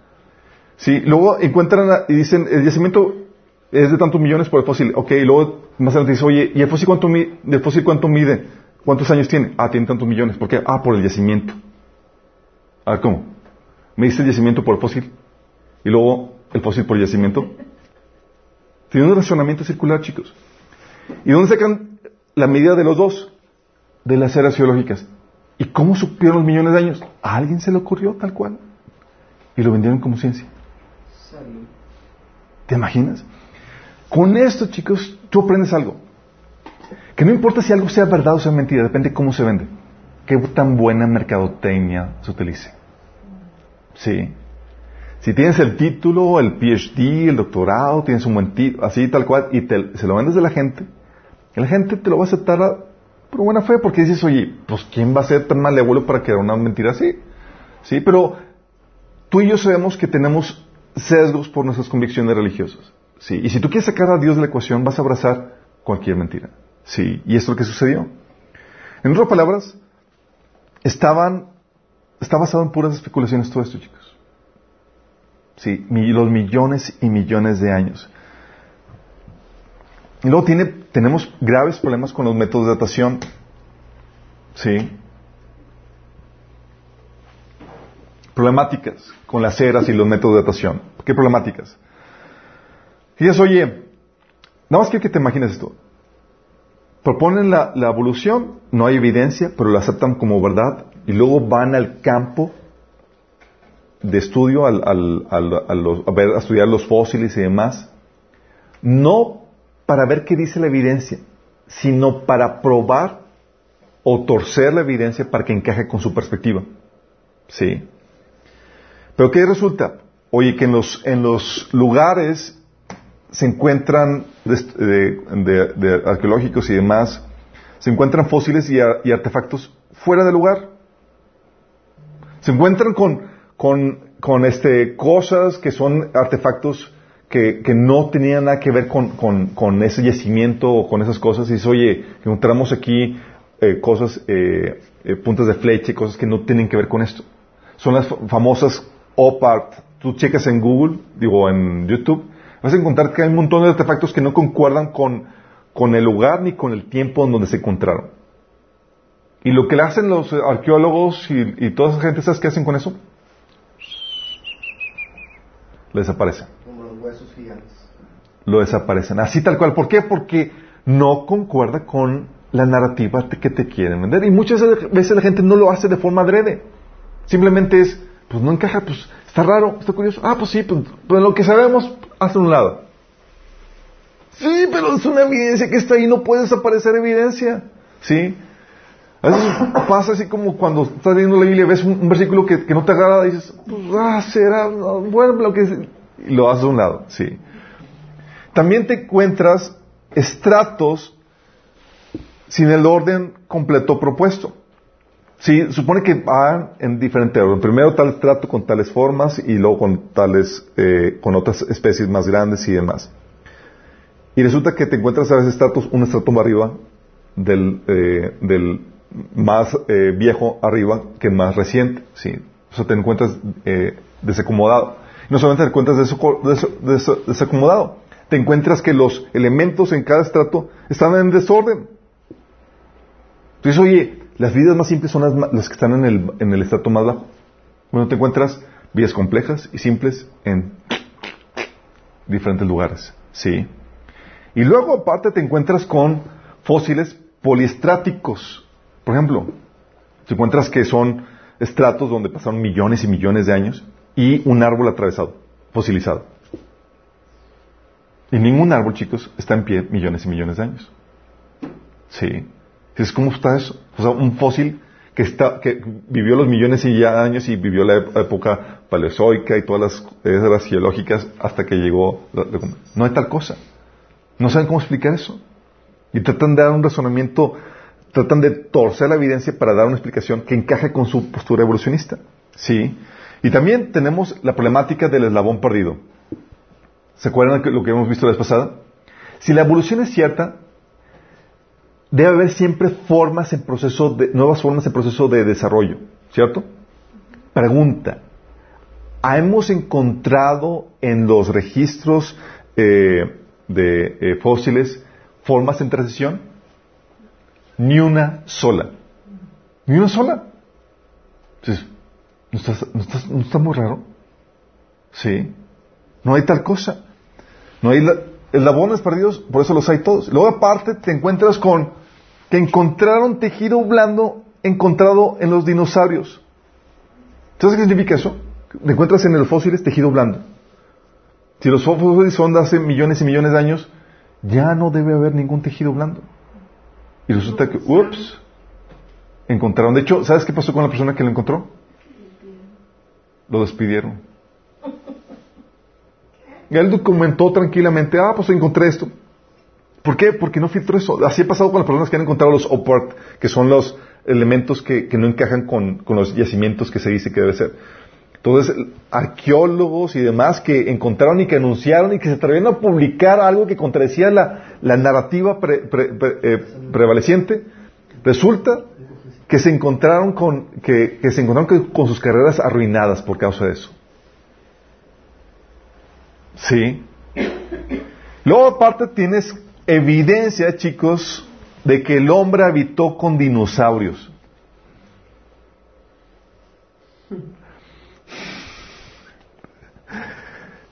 Sí, luego encuentran y dicen, el yacimiento es de tantos millones por el fósil. Ok, y luego más adelante dice, oye, ¿y el fósil cuánto, el fósil cuánto mide? ¿Cuántos años tiene? Ah, tiene tantos millones. ¿Por qué? Ah, por el yacimiento. Ah, ¿cómo? Me dice el yacimiento por el fósil. Y luego el fósil por el yacimiento. Tiene un razonamiento circular, chicos. ¿Y dónde sacan la medida de los dos? De las eras geológicas. ¿Y cómo supieron los millones de años? A alguien se le ocurrió tal cual. Y lo vendieron como ciencia. ¿Te imaginas? Con esto, chicos, tú aprendes algo. Que no importa si algo sea verdad o sea mentira, depende de cómo se vende. Qué tan buena mercadotecnia se utilice. Sí. Si tienes el título, el PhD, el doctorado, tienes un buen título, así tal cual, y te- se lo vendes a la gente, la gente te lo va a aceptar por buena fe, porque dices, oye, pues ¿quién va a ser tan malévolo para crear una mentira así? Sí, pero tú y yo sabemos que tenemos sesgos por nuestras convicciones religiosas. Sí, y si tú quieres sacar a Dios de la ecuación, vas a abrazar cualquier mentira. Sí, y esto es lo que sucedió. En otras palabras, estaban, está basado en puras especulaciones todo esto, chicos. Sí, los millones y millones de años. Y luego tiene, tenemos graves problemas con los métodos de datación. Sí. problemáticas con las eras y los métodos de datación. ¿Qué problemáticas? Fíjate, oye, nada más quiero que te imagines esto. Proponen la, la evolución, no hay evidencia, pero la aceptan como verdad y luego van al campo de estudio al, al- al- a, ver- a estudiar los fósiles y demás, no para ver qué dice la evidencia, sino para probar o torcer la evidencia para que encaje con su perspectiva. ¿Sí? Pero ¿qué resulta? Oye, que en los, en los lugares se encuentran de- de- de arqueológicos y demás, se encuentran fósiles y, a- y artefactos fuera de lugar. Se encuentran con, con, con este, cosas que son artefactos que, que no tenían nada que ver con, con, ese yacimiento o con esas cosas. Y dice, oye, encontramos aquí eh, cosas, eh, eh, puntas de flecha cosas que no tienen que ver con esto. Son las fa- famosas OPART. Tú checas en Google, digo, en YouTube, vas a encontrar que hay un montón de artefactos que no concuerdan con, con el lugar ni con el tiempo en donde se encontraron. Y lo que le hacen los arqueólogos y, y toda esa gente, ¿sabes qué hacen con eso? Lo desaparecen. Como los huesos gigantes. Lo desaparecen. Así tal cual. ¿Por qué? Porque no concuerda con la narrativa que te quieren vender. Y muchas veces la gente no lo hace de forma adrede. Simplemente es, pues no encaja, pues está raro, está curioso. Ah, pues sí, pues, pues lo que sabemos, hace un lado. Sí, pero es una evidencia que está ahí, no puede desaparecer evidencia. ¿Sí? A veces pasa así como cuando estás leyendo la Biblia, ves un, versículo que, que no te agrada y dices, pues, ah, será, no, bueno, lo que... Y lo haces de un lado, sí. También te encuentras estratos sin el orden completo propuesto. Sí, supone que van en diferente orden. Primero tal estrato con tales formas y luego con tales, eh, con otras especies más grandes y demás. Y resulta que te encuentras a veces estratos, un estrato más arriba del, eh, del más eh, viejo arriba que más reciente. Sí, o sea, te encuentras eh, desacomodado. No solamente te encuentras desaco- des- des- desacomodado, te encuentras que los elementos en cada estrato están en desorden. Entonces, oye, las vidas más simples son las, las que están en el, en el estrato más bajo. Bueno, te encuentras vidas complejas y simples en diferentes lugares. Sí. Y luego, aparte, te encuentras con fósiles poliestráticos. Por ejemplo, te encuentras que son estratos donde pasaron millones y millones de años y un árbol atravesado, fosilizado. Y ningún árbol, chicos, está en pie millones y millones de años. Sí. Entonces, ¿cómo está eso? O sea, un fósil que, está, que vivió los millones y ya años y vivió la ép- época paleozoica y todas las eras geológicas hasta que llegó. la- No hay tal cosa. No saben cómo explicar eso. Y tratan de dar un razonamiento, tratan de torcer la evidencia para dar una explicación que encaje con su postura evolucionista. Sí. Y también tenemos la problemática del eslabón perdido. ¿Se acuerdan de lo que hemos visto la vez pasada? Si la evolución es cierta, debe haber siempre formas en proceso de, nuevas formas en proceso de desarrollo, ¿cierto? Pregunta, ¿hemos encontrado en los registros eh, de eh, fósiles formas en transición? Ni una sola. Ni una sola. Entonces, ¿no está, no está- no está muy raro? Sí. No hay tal cosa. No hay la- eslabones perdidos, por eso los hay todos. Luego aparte te encuentras con que encontraron tejido blando encontrado en los dinosaurios. ¿Sabes qué significa eso? Te encuentras en los fósiles tejido blando. Si los fósiles son de hace millones y millones de años, ya no debe haber ningún tejido blando. Y resulta que, ups, encontraron. De hecho, ¿sabes qué pasó con la persona que lo encontró? Lo despidieron. Y él documentó tranquilamente, ah, pues encontré esto. ¿Por qué? Porque no filtró eso. Así ha pasado con las personas que han encontrado los OPART, que son los elementos que, que no encajan con, con los yacimientos que se dice que debe ser. Entonces, arqueólogos y demás que encontraron y que anunciaron y que se atrevieron a publicar algo que contradecía la, narrativa pre- eh, prevaleciente, resulta que se encontraron con, que, se encontraron con sus carreras arruinadas por causa de eso. Sí. Luego aparte tienes evidencia, chicos, de que el hombre habitó con dinosaurios.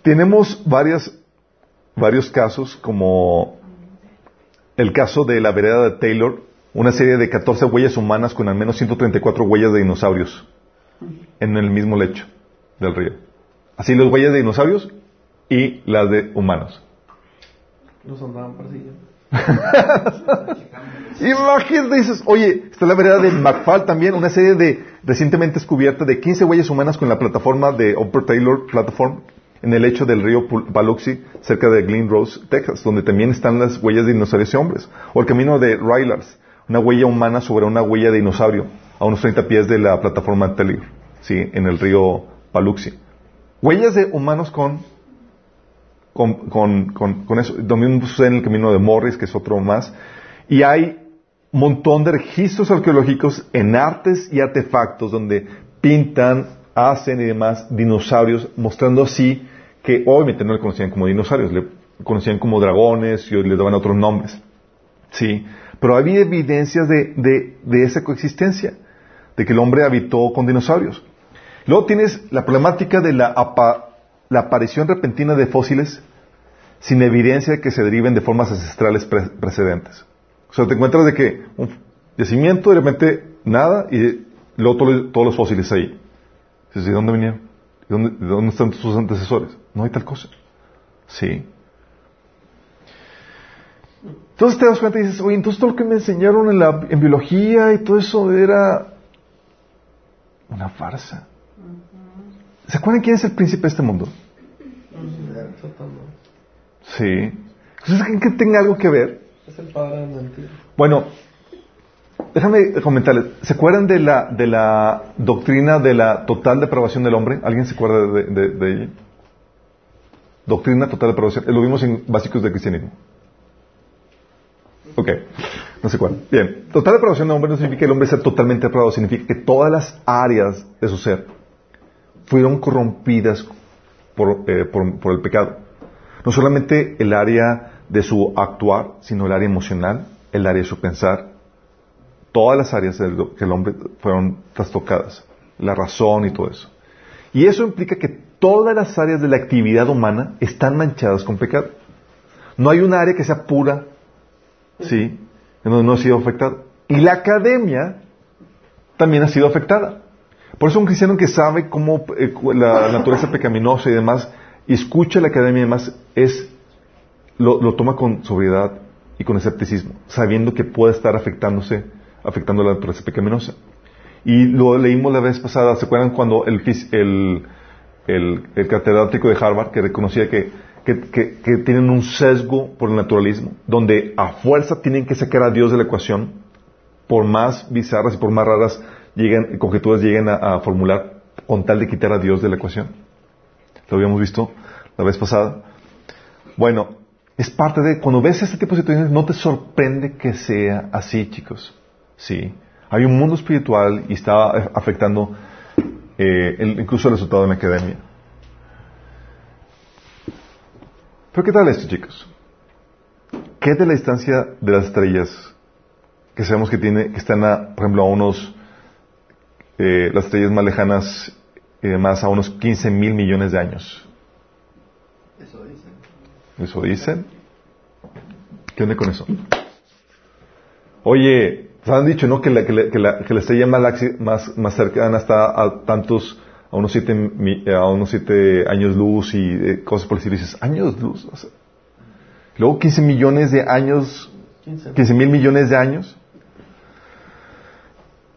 Tenemos varias, varios casos, como el caso de la vereda de Taylor, una serie de 14 huellas humanas con al menos 134 huellas de dinosaurios en el mismo lecho del río. Así las huellas de dinosaurios y las de humanos. Nos andaban persiguiendo. Imagínate, dices, oye, está la vereda de McFall también, una serie de recientemente descubierta de 15 huellas humanas con la plataforma de Upper Taylor Platform en el lecho del río Paluxy, cerca de Glen Rose, Texas, donde también están las huellas de dinosaurios y hombres. O el camino de Rylars, una huella humana sobre una huella de dinosaurio, a unos 30 pies de la plataforma Taylor, sí, en el río Paluxy. Huellas de humanos con con, con, con, con eso. Mismo sucede en el camino de Morris, que es otro más. Y hay un montón de registros arqueológicos en artes y artefactos donde pintan, hacen y demás dinosaurios, mostrando así que obviamente no le conocían como dinosaurios, le conocían como dragones y le daban otros nombres. Sí, pero había evidencias de, de, de esa coexistencia, de que el hombre habitó con dinosaurios. Luego tienes la problemática de la, apa- la aparición repentina de fósiles sin evidencia que se deriven de formas ancestrales pre- precedentes. O sea, te encuentras de que un yacimiento, de repente nada, y luego todo- todos los fósiles ahí. ¿de dónde venían? ¿De de dónde están sus antecesores? No hay tal cosa. Sí. Entonces te das cuenta y dices, oye, entonces todo lo que me enseñaron en, la, en biología y todo eso era una farsa. ¿Se acuerdan quién es el príncipe de este mundo? Sí. ¿Ustedes creen que tenga algo que ver? Es el padre de mentira. Bueno, déjame comentarles. ¿Se acuerdan de la, de la doctrina de la total depravación del hombre? ¿Alguien se acuerda de, de- de ella? Doctrina total depravación. Eh, Lo vimos en básicos del cristianismo. Ok, no sé cuál. Bien, total depravación del hombre no significa que el hombre sea totalmente depravado, significa que todas las áreas de su ser fueron corrompidas por, eh, por- por el pecado. No solamente el área de su actuar, sino el área emocional, el área de su pensar. Todas las áreas que el hombre fueron trastocadas, la razón y todo eso. Y eso implica que todas las áreas de la actividad humana están manchadas con pecado. No hay un área que sea pura, sí, en donde no ha sido afectada. Y la academia también ha sido afectada. Por eso un cristiano que sabe cómo eh, la naturaleza pecaminosa y demás, y escucha la academia y demás, es, lo, toma con sobriedad y con escepticismo, sabiendo que puede estar afectándose, afectando la naturaleza pecaminosa. Y lo leímos la vez pasada, ¿se acuerdan cuando el, el, el, el catedrático de Harvard que reconocía que, que, que- tienen un sesgo por el naturalismo, donde a fuerza tienen que sacar a Dios de la ecuación, por más bizarras y por más raras lleguen, conjeturas lleguen a, formular, con tal de quitar a Dios de la ecuación? Lo habíamos visto la vez pasada. Bueno, es parte de, cuando ves este tipo de situaciones, no te sorprende que sea así, chicos. Sí. Hay un mundo espiritual y está afectando eh, el- incluso el resultado en la academia. Pero ¿qué tal esto, chicos? ¿Qué de la distancia de las estrellas que sabemos que tiene, que están a, por ejemplo, a unos, eh, las estrellas más lejanas y demás, a unos 15 mil millones de años? Eso dicen. Eso dicen. ¿Qué onda con eso? Oye, se han dicho, ¿no? Que la, que la, que la, que la estrella más, más, más cercana está a tantos, a unos siete, a unos siete años luz y eh, cosas por estilo. Y dices, años luz. O sea, luego 15 millones de años, 15. 15 mil millones de años.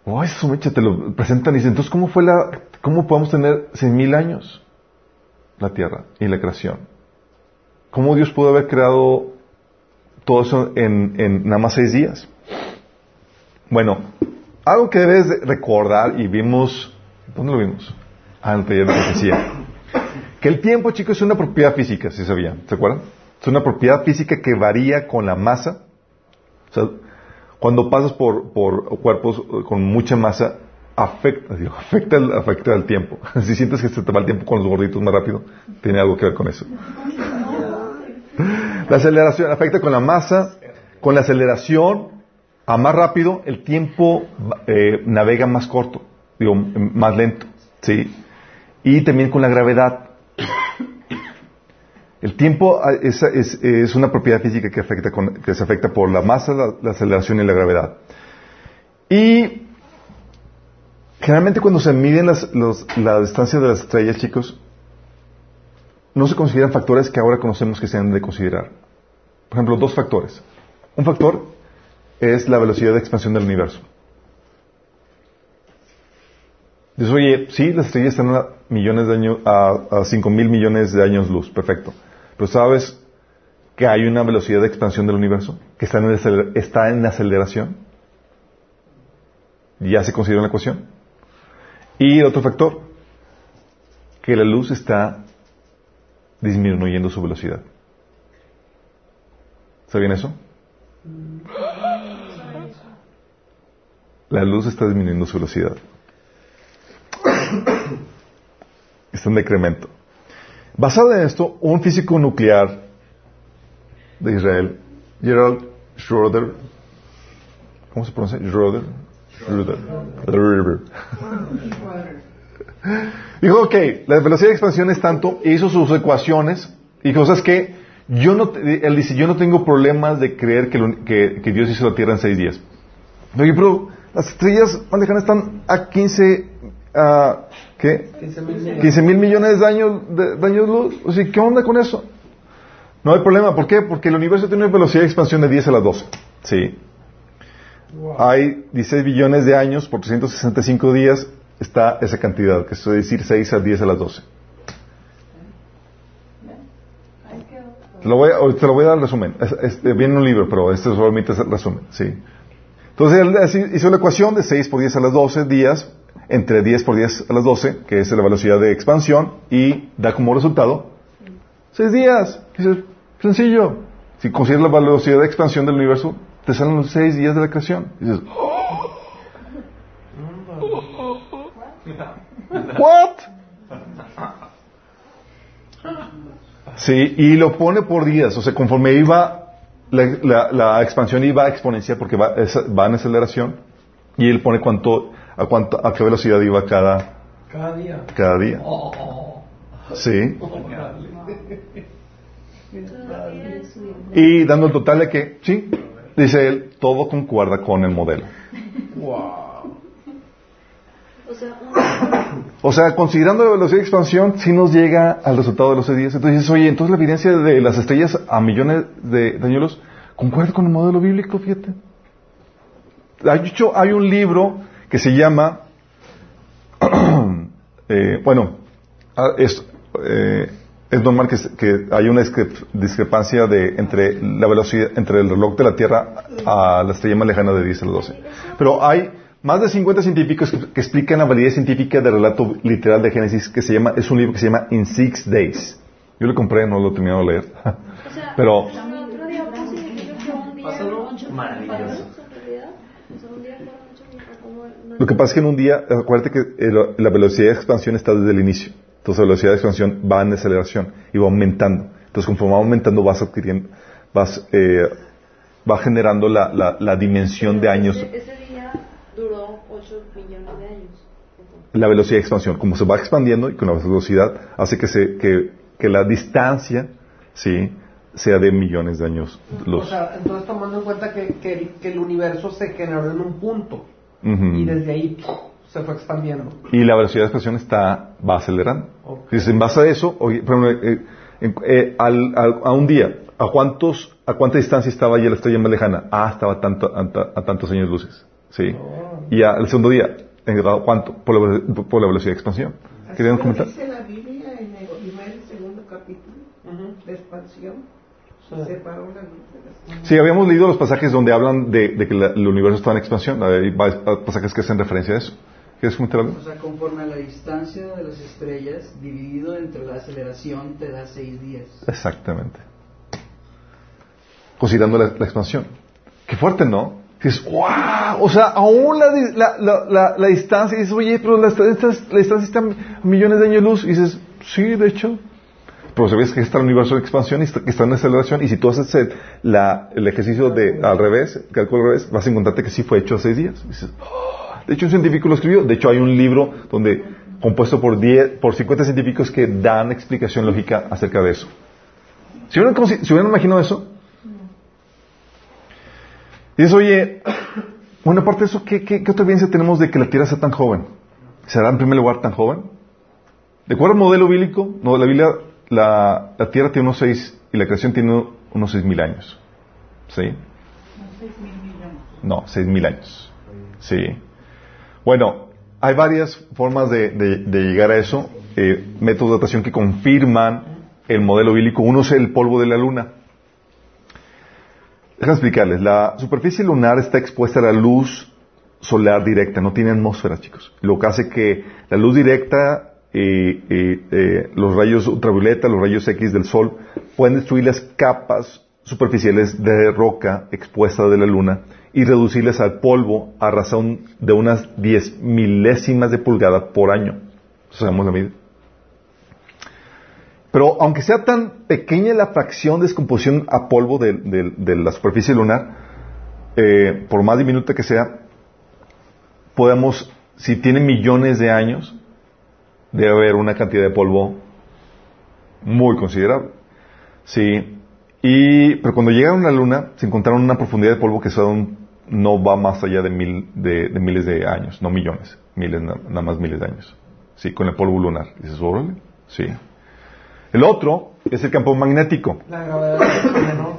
Oh, eso, mecha, te lo presentan y dicen, entonces, ¿cómo fue la, cómo podemos tener 100 mil años? La Tierra y la creación. ¿Cómo Dios pudo haber creado todo eso en, en nada más seis días? Bueno, algo que debes de recordar y vimos, ¿dónde lo vimos? Ah, en el taller de. Que el tiempo, chicos, es una propiedad física, si sabían, ¿se acuerdan? Es una propiedad física que varía con la masa. O sea, cuando pasas por, por cuerpos eh, con mucha masa, afecta, digo, afecta, el, afecta el tiempo. Si sientes que se te va el tiempo con los gorditos más rápido, tiene algo que ver con eso. La aceleración afecta con la masa, con la aceleración, a más rápido, el tiempo eh, navega más corto, digo, más lento, ¿sí? Y también con la gravedad. tiempo ah, es, es- es una propiedad física que, afecta con- que se afecta por la masa, la, la aceleración y la gravedad. Y generalmente cuando se miden las, los- la distancia de las estrellas, chicos, no se consideran factores que ahora conocemos que se han de considerar. Por ejemplo, dos factores. Un factor es la velocidad de expansión del universo. Dices, oye, sí, las estrellas están a millones de años, a, 5 mil millones de años luz, perfecto. Pero ¿sabes que hay una velocidad de expansión del universo? Que está en, está en aceleración. Ya se considera una ecuación. Y otro factor, que la luz está disminuyendo su velocidad. ¿Sabían eso? La luz está disminuyendo su velocidad. Está en decremento. Basado en esto, un físico nuclear de Israel, Gerald Schroeder, ¿cómo se pronuncia? Schroeder. Schroeder. Schroeder. Dijo, ok, la velocidad de expansión es tanto, e hizo sus ecuaciones, y dijo, ¿sabes qué? Yo no, él dice, yo no tengo problemas de creer que, lo- que- que Dios hizo la Tierra en seis días. Oye, pero las estrellas más lejanas están a 15, a, ¿qué? 15 mil millones. 15 mil millones de años, de, de años luz. O sea, ¿qué onda con eso? No hay problema. ¿Por qué? Porque el universo tiene una velocidad de expansión de 10 a la 12. Sí. Hay 16 billones de años por 365 días. Está esa cantidad, que es decir 6 a 10 a las 12. Te lo voy a, te lo voy a dar el resumen. Es- este, viene en un libro, pero este solamente es el resumen. Sí. Entonces él hizo la ecuación de 6 por 10 a las 12 días, entre 10 por 10 a las 12, que es la velocidad de expansión, y da como resultado 6 días. Dices, sencillo. Si consideras la velocidad de expansión del universo, te salen los 6 días de la creación. Dices, ¿what? Sí, y lo pone por días, o sea, conforme iba, la, la- la expansión iba exponencial porque va, es- va en aceleración, y él pone cuánto, a cuánto, a qué velocidad iba cada, Cada día. cada día. Oh, Sí. oh. Y dando el total de que, sí, dice él, todo concuerda con el modelo. O sea, O sea, considerando la velocidad de expansión, sí nos llega al resultado de los días. Entonces dices, oye, entonces la evidencia de las estrellas a millones de, años concuerda con el modelo bíblico, fíjate. Hay, hay un libro que se llama, eh, bueno, ah, es, eh, es normal que, que haya una discre- discrepancia de, entre la velocidad, entre el reloj de la Tierra a la estrella más lejana de 10 a la 12. Pero hay más de 50 científicos que, que explican la validez científica del relato literal de Génesis, que se llama, es un libro que se llama In Six Days. Yo lo compré, no lo he terminado de leer. o sea, Pero, Maravilloso. Lo que pasa es que en un día, acuérdate que el- la velocidad de expansión está desde el inicio. Entonces la velocidad de expansión va en aceleración y va aumentando. Entonces conforme va aumentando vas adquiriendo, vas, eh, va generando la, la, la dimensión de años, Ese, 8 millones de años. la velocidad de expansión. Como se va expandiendo y con la velocidad hace que, se, que, que la distancia, sí, sea de millones de años O luz. sea, entonces tomando en cuenta que, que, el, que el universo se generó en un punto y desde ahí se fue expandiendo. Y la velocidad de expansión está, va acelerando. Entonces, en base a eso, oye, por ejemplo, eh, eh, al- al- a un día, ¿a cuántos, a cuánta distancia estaba ya la estrella más lejana? Ah, estaba tanto, a, a tantos años luces. Sí. Y al segundo día, ¿en grado cuánto? Por la, por la velocidad de expansión. ¿Querían comentar? dice la Biblia en el primer y segundo capítulo de expansión. Separó la luz de la expansión. Sí, habíamos leído los pasajes donde hablan de, de que la- el universo está en expansión. Hay pasajes que hacen referencia a eso. ¿Quieres comentar algo? O sea, conforme a la distancia de las estrellas, dividido entre la aceleración, te da seis días. Exactamente. Considerando la, la expansión. Qué fuerte, ¿no? Dices, wow, o sea, aún la, la, la, la, distancia, dices, oye, pero la, distancia está a millones de años luz. Y dices, sí, de hecho. Pero sabías que está el universo en expansión y que está en aceleración. Y si tú haces el, el ejercicio de al revés, cálculo al revés, vas a encontrarte que sí fue hecho seis días. Y dices, "Oh". de hecho, un científico lo escribió. De hecho, hay un libro donde compuesto por 10, por 50 científicos que dan explicación lógica acerca de eso. ¿Se hubieran, se hubieran imaginado eso? Y dices, oye, bueno, aparte de eso, ¿qué, qué, qué otra evidencia tenemos de que la Tierra sea tan joven? ¿Será en primer lugar tan joven? De acuerdo al modelo bíblico, no, la Biblia, la, la Tierra tiene unos seis y la creación tiene unos seis mil años. ¿Sí? No, seis mil años. Sí. Bueno, hay varias formas de, de- de llegar a eso, eh, métodos de datación que confirman el modelo bíblico. Uno es el polvo de la luna. Déjame explicarles. La superficie lunar está expuesta a la luz solar directa, no tiene atmósfera, chicos. Lo que hace que la luz directa, eh, los rayos ultravioleta, los rayos X del sol, pueden destruir las capas superficiales de roca expuesta de la luna y reducirlas al polvo a razón de unas 10 milésimas de pulgada por año. La medida. Pero aunque sea tan pequeña la fracción de descomposición a polvo de, de- de la superficie lunar, eh, por más diminuta que sea, podemos, si tiene millones de años, debe haber una cantidad de polvo muy considerable. Sí. Y, pero cuando llegaron a la Luna, se encontraron una profundidad de polvo que son, no va más allá de, mil, de, miles de años, no millones, miles, na- nada más miles de años. Sí, con el polvo lunar. Dices, órale. Sí. El otro es el campo magnético. La gravedad es menor.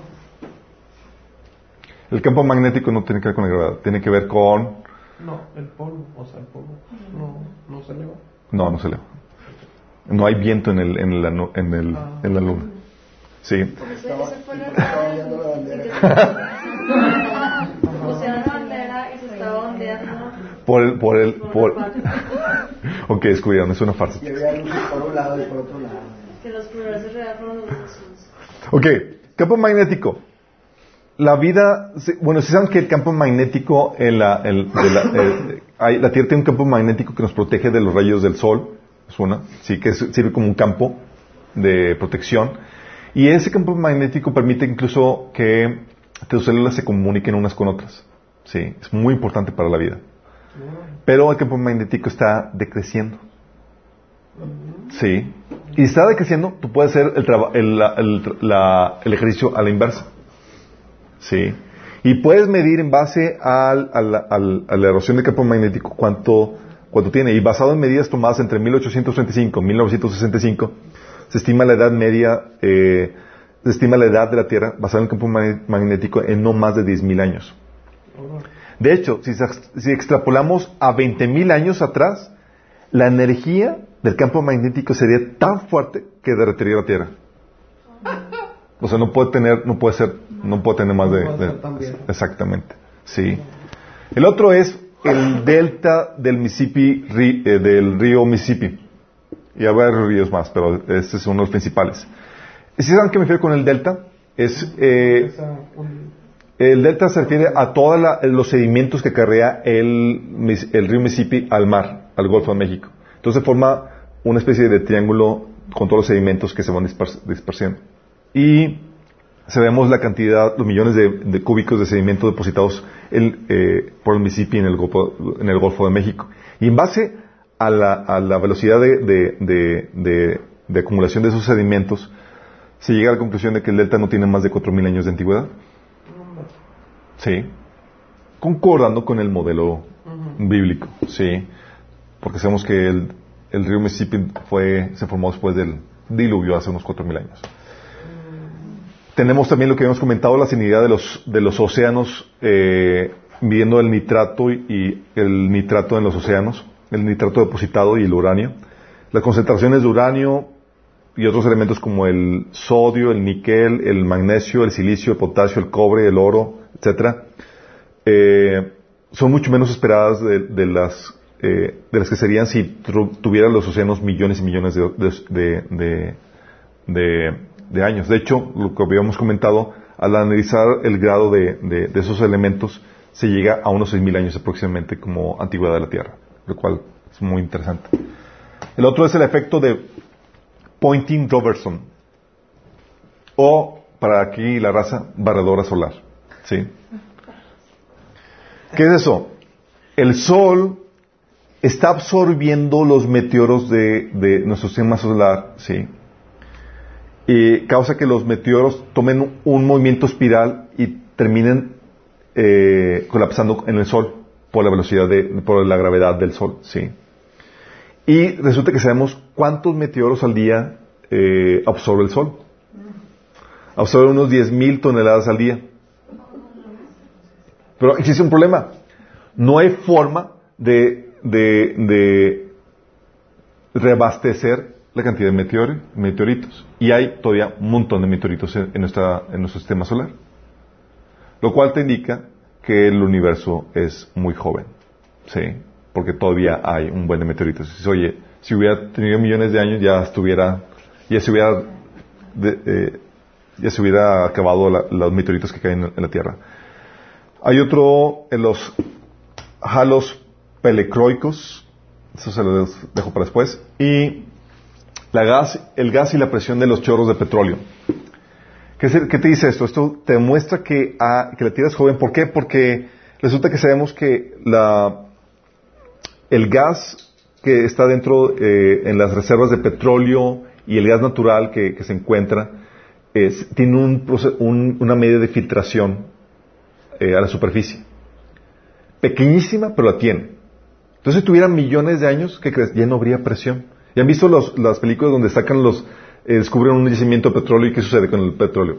El campo magnético no tiene que ver con la gravedad, tiene que ver con... No, el polvo, o sea, el polvo no, no se eleva. No, no se eleva. No hay viento en, el, en, la, en, el, en la luna. Sí. Ese, ese fue el error en- en que se- Pusieron la bandera y se estaba ondeando. Por el... Por el por... ok, descubrieron, es una farsa. Y había luces por un lado y por otro lado. Que los reales fueron los. Ok, campo magnético. La vida, bueno, si saben que el campo magnético en la, el- de la, el- hay- la Tierra tiene un campo magnético que nos protege de los rayos del Sol, es una, sí, que sirve como un campo de protección. Y ese campo magnético permite incluso que tus células se comuniquen unas con otras. Sí, es muy importante para la vida. Pero el campo magnético está decreciendo. Sí. Y está decreciendo, tú puedes hacer el, traba- el, la- el- la- el ejercicio a la inversa. Sí. Y puedes medir en base al- al- al- a la erosión del campo magnético cuánto, cuánto tiene. Y basado en medidas tomadas entre 1835 y 1965, se estima la edad media, eh, se estima la edad de la Tierra basada en el campo mag- magnético en no más de 10.000 años. De hecho, si, si extrapolamos a 20.000 años atrás, la energía del campo magnético sería tan fuerte que derretiría la Tierra. O sea, no puede tener, no puede ser, no puede tener más de, exactamente. Sí. El otro es el delta del Mississippi, ri- eh, del río Mississippi. Y varios ríos más, pero este es uno de los principales. ¿Y si saben qué me refiero con el delta? Es eh, el delta se refiere a todos los sedimentos que carrea el, el río Mississippi al mar, al Golfo de México. Entonces forma una especie de triángulo con todos los sedimentos que se van dispers- dispersando. Y sabemos la cantidad, los millones de, de cúbicos de sedimento depositados eh, por el Mississippi en el, Golfo, en el Golfo de México. Y en base a la, a la velocidad de, de- de- de- de acumulación de esos sedimentos, se llega a la conclusión de que el delta no tiene más de 4.000 años de antigüedad. Sí. Concordando con el modelo bíblico, sí. Porque sabemos que el, el río Mississippi fue, se formó después del diluvio hace unos 4.000 años. Tenemos también lo que habíamos comentado, la salinidad de los, de los océanos, eh, midiendo el nitrato y, el nitrato en los océanos, el nitrato depositado y el uranio. Las concentraciones de uranio y otros elementos como el sodio, el níquel, el magnesio, el silicio, el potasio, el cobre, el oro, etcétera, eh, son mucho menos esperadas de, de las eh, de las que serían si tuvieran los océanos millones y millones de, años. De hecho, lo que habíamos comentado, al analizar el grado de esos elementos, se llega a unos 6.000 años aproximadamente como antigüedad de la Tierra, lo cual es muy interesante. El otro es el efecto de Poynting-Robertson, o, para aquí la raza, barredora solar. ¿Sí? ¿Qué es eso? El Sol está absorbiendo los meteoros de, de nuestro sistema solar, ¿sí? y causa que los meteoros tomen un, movimiento espiral y terminen eh, colapsando en el Sol por la velocidad de, por la gravedad del Sol, sí. Y resulta que sabemos cuántos meteoros al día eh, absorbe el Sol. Absorbe unos 10.000 toneladas al día. Pero existe un problema. No hay forma de, de, de reabastecer la cantidad de meteori- meteoritos. Y hay todavía un montón de meteoritos en, nuestra, en nuestro sistema solar. Lo cual te indica que el universo es muy joven. ¿Sí? Porque todavía hay un buen de meteoritos. Oye, si hubiera tenido millones de años ya estuviera, ya se hubiera, eh, ya se hubiera acabado la- los meteoritos que caen en, en la Tierra. Hay otro en los halos pelecroicos, eso se lo dejo para después, y el gas y la presión de los chorros de petróleo. ¿Qué, te dice esto? Esto te demuestra que, ah, que la Tierra es joven. ¿Por qué? Porque resulta que sabemos que el gas que está dentro eh, en las reservas de petróleo y el gas natural que, se encuentra tiene un- una medida de filtración eh, a la superficie. Pequeñísima, pero la tiene. Entonces, si tuvieran millones de años, ¿qué crees? Ya no habría presión. ¿Ya han visto los- las películas donde sacan los, eh, descubren un yacimiento de petróleo y qué sucede con el petróleo?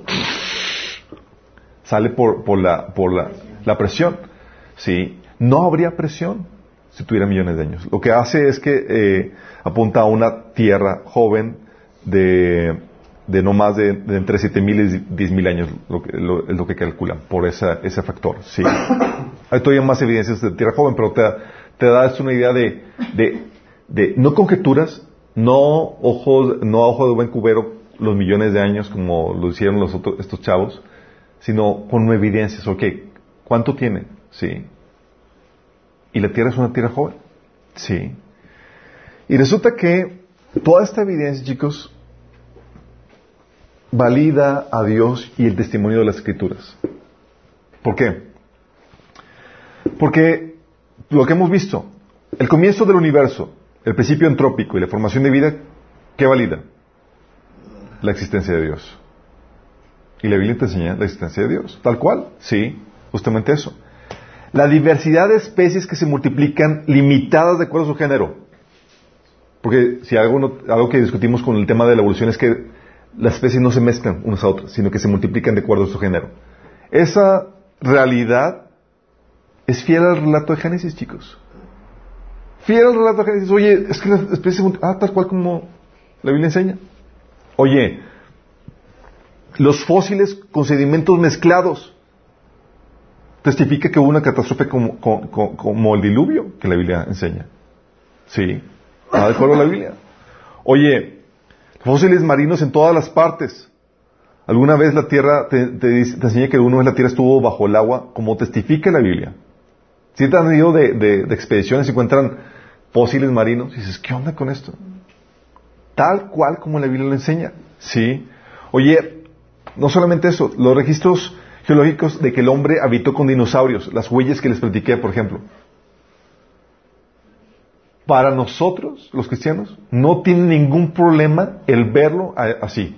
Sale por, por, la, por la, la presión. ¿Sí? No habría presión si tuviera millones de años. Lo que hace es que eh, apunta a una tierra joven de, de no más de, de entre 7.000 y 10.000 años, lo que, lo- es lo que calculan, por esa, ese factor. Sí. Hay todavía más evidencias de tierra joven, pero te, te da esto una idea de, de, de no conjeturas, no ojos, no a ojo de buen cubero los millones de años como lo hicieron los otros, estos chavos, sino con evidencias. Ok, ¿cuánto tiene? Sí. Y la Tierra es una Tierra joven. Sí. Y resulta que toda esta evidencia, chicos, valida a Dios y el testimonio de las Escrituras. ¿Por qué? Porque lo que hemos visto, el comienzo del universo, el principio entrópico y la formación de vida, ¿qué valida? La existencia de Dios. Y la Biblia te enseña la existencia de Dios. Tal cual, sí, justamente eso. La diversidad de especies que se multiplican limitadas de acuerdo a su género. Porque si algo, no- algo que discutimos con el tema de la evolución es que las especies no se mezclan unas a otras, sino que se multiplican de acuerdo a su género. Esa realidad es fiel al relato de Génesis, chicos. Fiel al relato de Génesis. Oye, es que se multi- ah, tal cual como la Biblia enseña. Oye, los fósiles con sedimentos mezclados testifica que hubo una catástrofe como, el diluvio que la Biblia enseña. Sí, va de acuerdo la Biblia. Oye, fósiles marinos en todas las partes. Alguna vez la tierra te, te te enseña que una vez la tierra estuvo bajo el agua, como testifica la Biblia. Si te han ido de, expediciones y encuentran fósiles marinos, y dices, ¿qué onda con esto? Tal cual como la Biblia lo enseña. Sí. Oye, no solamente eso, los registros geológicos de que el hombre habitó con dinosaurios, las huellas que les platiqué, por ejemplo. Para nosotros, los cristianos, no tiene ningún problema el verlo así.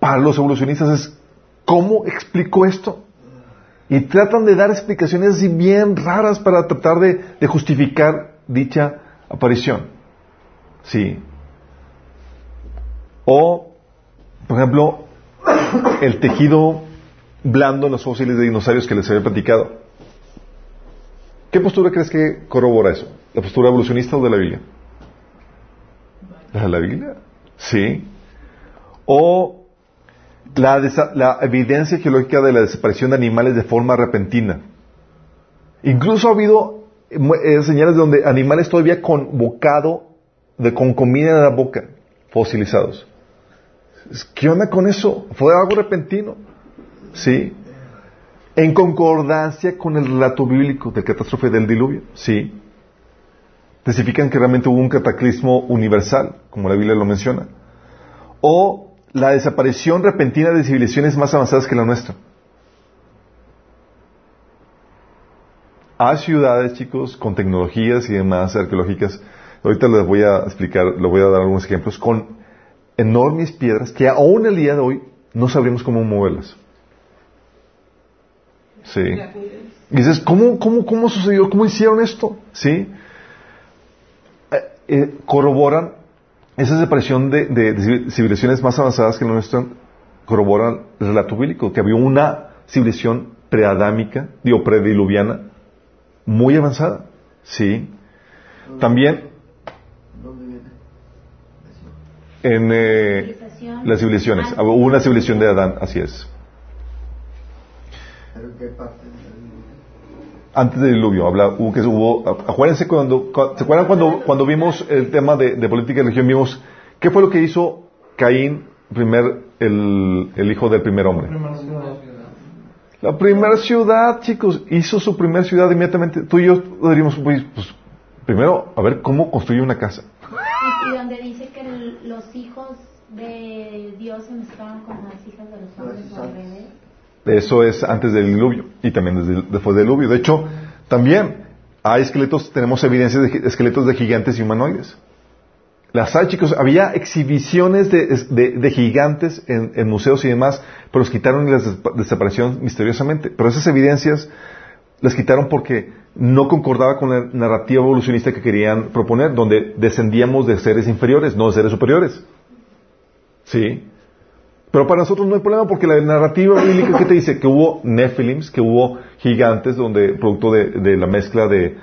Para los evolucionistas es, ¿cómo explico esto? Y tratan de dar explicaciones así bien raras para tratar de, justificar dicha aparición. Sí. O, por ejemplo, el tejido blando en los fósiles de dinosaurios que les había platicado. ¿Qué postura crees que corrobora eso? ¿La postura evolucionista o de la Biblia? ¿La de la Biblia? Sí. O la, la evidencia geológica de la desaparición de animales de forma repentina. Incluso ha habido eh, señales donde animales todavía con bocado, de, con comida en la boca, fosilizados. ¿Qué onda con eso? Fue algo repentino. ¿Sí? En concordancia con el relato bíblico de catástrofe del diluvio. Sí. Testifican que realmente hubo un cataclismo universal, como la Biblia lo menciona. O la desaparición repentina de civilizaciones más avanzadas que la nuestra. Hay ciudades, chicos, con tecnologías y demás arqueológicas. Ahorita les voy a explicar, les voy a dar algunos ejemplos con enormes piedras que aún el día de hoy no sabríamos cómo moverlas. Sí. Dices, ¿cómo, cómo, cómo sucedió? ¿Cómo hicieron esto? ¿Sí? Eh, eh, corroboran esa separación de, de- de civilizaciones más avanzadas que la nuestra, corroboran el relato bíblico, que había una civilización preadámica, digo, prediluviana, muy avanzada. ¿Sí? También ¿Dónde viene? en eh, las civilizaciones, hubo una civilización de Adán, así es. ¿Pero qué parte? Antes del diluvio, habla, hubo que hubo, acuérdense cuando, cu- ¿se acuerdan cuando, cuando vimos el tema de, de política y religión? Vimos, ¿qué fue lo que hizo Caín, primer, el, el hijo del primer hombre? La primera ciudad, chicos, hizo su primera ciudad inmediatamente. Tú y yo diríamos, pues, pues, primero, a ver cómo construye una casa. Y, y donde dice que el- los hijos de Dios se mezclaban con las hijas de los hombres al revés. Eso es antes del diluvio y también desde- después del diluvio. De hecho, también hay esqueletos, tenemos evidencias de esqueletos de gigantes y humanoides. Las hay, chicos, había exhibiciones de, de- gigantes en, en museos y demás, pero los quitaron y las des- desaparecieron misteriosamente. Pero esas evidencias las quitaron porque no concordaba con la narrativa evolucionista que querían proponer, donde descendíamos de seres inferiores, no de seres superiores. ¿Sí? Pero para nosotros no hay problema porque la narrativa bíblica que te dice que hubo Nephilims, que hubo gigantes donde producto de, de la mezcla de,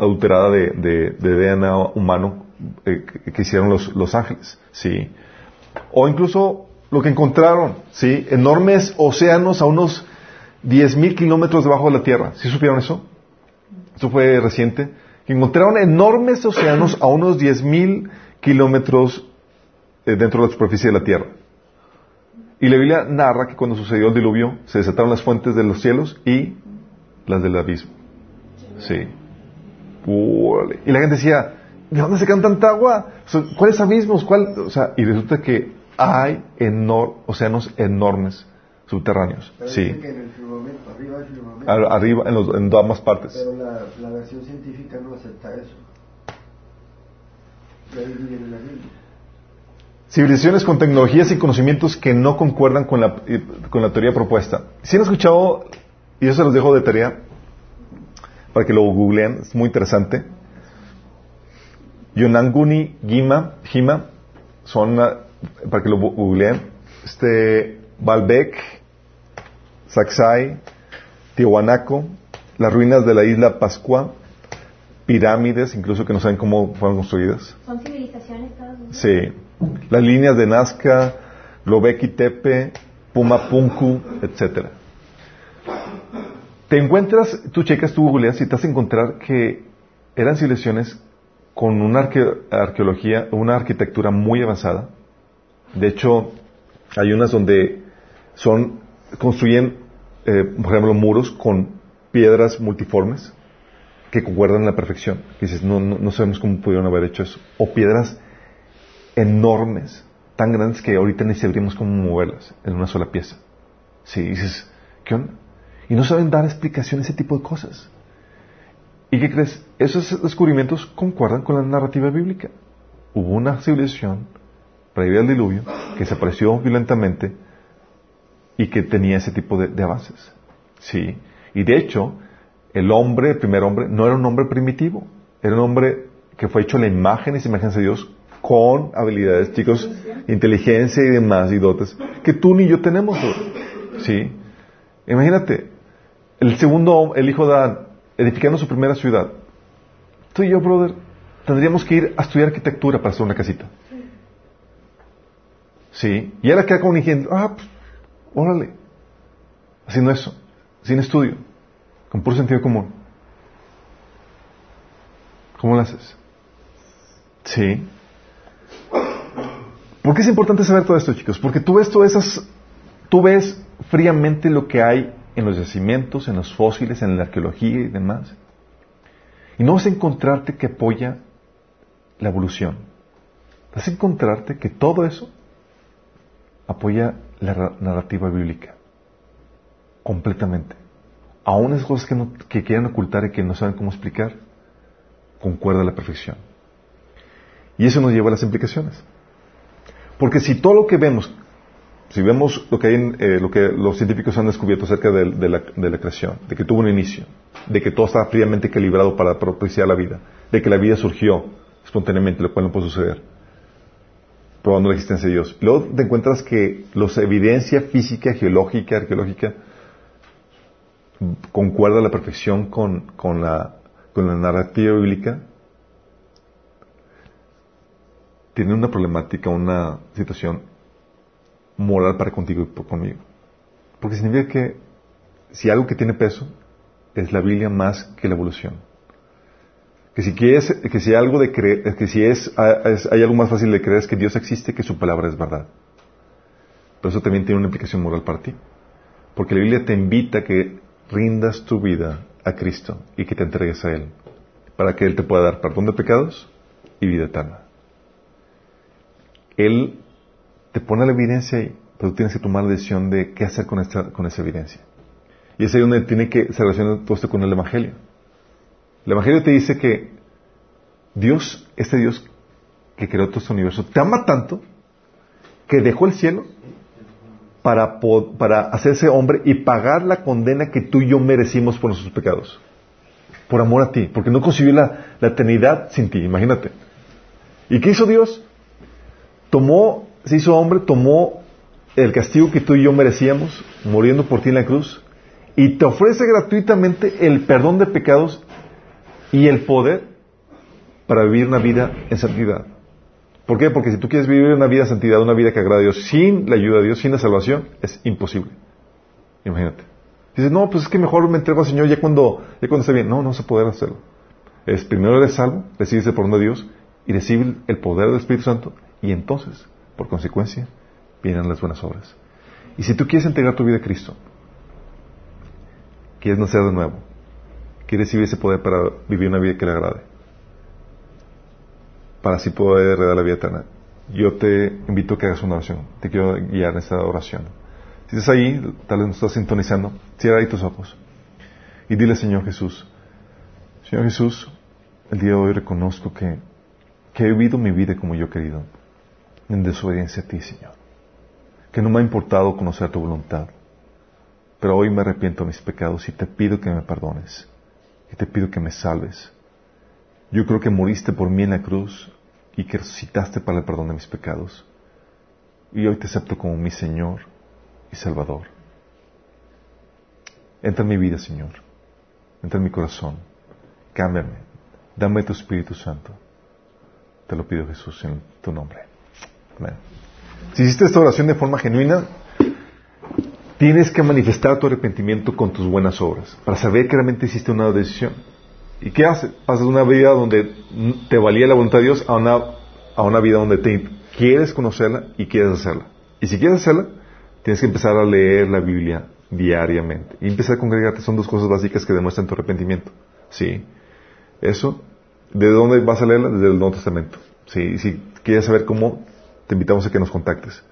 adulterada de, de- de DNA humano eh, que, hicieron los, los ángeles, sí. O incluso lo que encontraron, sí, enormes océanos a unos 10.000 kilómetros debajo de la Tierra. ¿Sí supieron eso? Eso fue reciente. Encontraron enormes océanos a unos 10.000 kilómetros eh, dentro de la superficie de la Tierra. Y la Biblia narra que cuando sucedió el diluvio se desataron las fuentes de los cielos y las del abismo. Sí. Y la gente decía, ¿de dónde sacan tanta agua? O sea, ¿Cuáles abismos? ¿Cuál? O sea, y resulta que hay enor- océanos enormes subterráneos. Pero Sí. que en el firmamento, arriba del firmamento. Ar- arriba, en, los- en ambas partes. Pero la, la versión científica no acepta eso. Y ahí viene la Biblia. Civilizaciones con tecnologías y conocimientos que no concuerdan con la, eh, con la teoría propuesta. Si han escuchado, y eso se los dejo de tarea, para que lo googleen, es muy interesante. Yonanguni Gima, Gima, son, ah, para que lo googleen, este, Baalbek, Sacsay, Tiahuanaco, las ruinas de la isla Pascua, pirámides, incluso que no saben cómo fueron construidas. Son civilizaciones todas. Sí. Las líneas de Nazca, Lobeki Tepe, Pumapunku, etcétera. Te encuentras, tú checas, tú googleas y te vas a encontrar que eran civilizaciones con una arque- arqueología, una arquitectura muy avanzada. De hecho, hay unas donde son, construyen, eh, por ejemplo, muros con piedras multiformes que concuerdan a la perfección. Que dices, no, no, no sabemos cómo pudieron haber hecho eso. O piedras enormes, tan grandes que ahorita ni sabríamos cómo moverlas en una sola pieza. Sí, dices, ¿qué onda? Y no saben dar explicación a ese tipo de cosas. ¿Y qué crees? Esos descubrimientos concuerdan con la narrativa bíblica. Hubo una civilización previa al diluvio que desapareció violentamente y que tenía ese tipo de, de avances. Sí. Y de hecho, el hombre, el primer hombre, no era un hombre primitivo. Era un hombre que fue hecho a la imagen y semejanza de Dios con habilidades, chicos, inteligencia y demás y dotes que tú ni yo tenemos. Sí. Imagínate, el segundo, el hijo de Adán, edificando su primera ciudad. Tú y yo, brother, tendríamos que ir a estudiar arquitectura para hacer una casita. Sí. Y ahora queda como un ingeniero, ah, pues, órale. Haciendo eso, sin estudio, con puro sentido común. ¿Cómo lo haces? Sí. ¿Por qué es importante saber todo esto, chicos? Porque tú ves todas esas, tú ves fríamente lo que hay en los yacimientos, en los fósiles, en la arqueología y demás. Y no vas a encontrarte que apoya la evolución. Vas a encontrarte que todo eso apoya la ra- narrativa bíblica. Completamente. Aún esas cosas que, no, que quieren ocultar y que no saben cómo explicar, concuerda a la perfección. Y eso nos lleva a las implicaciones. Porque si todo lo que vemos, si vemos lo que, hay en, eh, lo que los científicos han descubierto acerca de, la, de la creación, de que tuvo un inicio, de que todo estaba fríamente calibrado para propiciar la vida, de que la vida surgió espontáneamente, lo cual no puede suceder, probando la existencia de Dios. Luego te encuentras que la evidencia física, geológica, arqueológica, concuerda a la perfección con la narrativa bíblica, tiene una problemática, una situación moral para contigo y por- conmigo. Porque significa que si algo que tiene peso es la Biblia más que la evolución. Que si quieres, que si algo de creer, que si es, hay algo más fácil de creer es que Dios existe, que su palabra es verdad. Pero eso también tiene una implicación moral para ti. Porque la Biblia te invita a que rindas tu vida a Cristo y que te entregues a Él. Para que Él te pueda dar perdón de pecados y vida eterna. Él te pone la evidencia pero tú tienes que tomar la decisión de qué hacer con, esta, con esa evidencia. Y es ahí donde tiene que se relaciona todo esto con el Evangelio. El Evangelio te dice que Dios, este Dios que creó todo este universo, te ama tanto que dejó el cielo para, para hacerse hombre y pagar la condena que tú y yo merecimos por nuestros pecados. Por amor a ti, porque no concibió la, la eternidad sin ti, imagínate. ¿Y qué hizo Dios? Tomó, se hizo hombre, tomó el castigo que tú y yo merecíamos, muriendo por ti en la cruz, y te ofrece gratuitamente el perdón de pecados y el poder para vivir una vida en santidad. ¿Por qué? Porque si tú quieres vivir una vida en santidad, una vida que agrada a Dios, sin la ayuda de Dios, sin la salvación, es imposible. Imagínate. Dices, no, pues es que mejor me entrego al Señor ya cuando, ya cuando esté bien. No, no se puede hacerlo. Es primero eres salvo, recibes el perdón de Dios y recibes el poder del Espíritu Santo y entonces, por consecuencia, vienen las buenas obras. Y si tú quieres entregar tu vida a Cristo, quieres nacer de nuevo, quieres recibir ese poder para vivir una vida que le agrade, para así poder heredar la vida eterna, yo te invito a que hagas una oración. Te quiero guiar en esta oración. Si estás ahí, tal vez no estás sintonizando, cierra ahí tus ojos y dile, Señor Jesús, Señor Jesús, el día de hoy reconozco que, que he vivido mi vida como yo he querido, en desobediencia a ti, Señor. Que no me ha importado conocer tu voluntad. Pero hoy me arrepiento de mis pecados y te pido que me perdones. Y te pido que me salves. Yo creo que moriste por mí en la cruz y que resucitaste para el perdón de mis pecados. Y hoy te acepto como mi Señor y Salvador. Entra en mi vida, Señor. Entra en mi corazón. Cámbiame. Dame tu Espíritu Santo. Te lo pido, Jesús, en tu nombre. Amén. Si hiciste esta oración de forma genuina, tienes que manifestar tu arrepentimiento con tus buenas obras, para saber que realmente hiciste una decisión. ¿Y qué haces? Pasas de una vida donde te valía la voluntad de Dios a una, a una vida donde te quieres conocerla y quieres hacerla. Y si quieres hacerla, tienes que empezar a leer la Biblia diariamente. Y empezar a congregarte son dos cosas básicas que demuestran tu arrepentimiento. ¿Sí? Eso, ¿de dónde vas a leerla? Desde el Nuevo Testamento. ¿Sí? Y si quieres saber cómo, te invitamos a que nos contactes.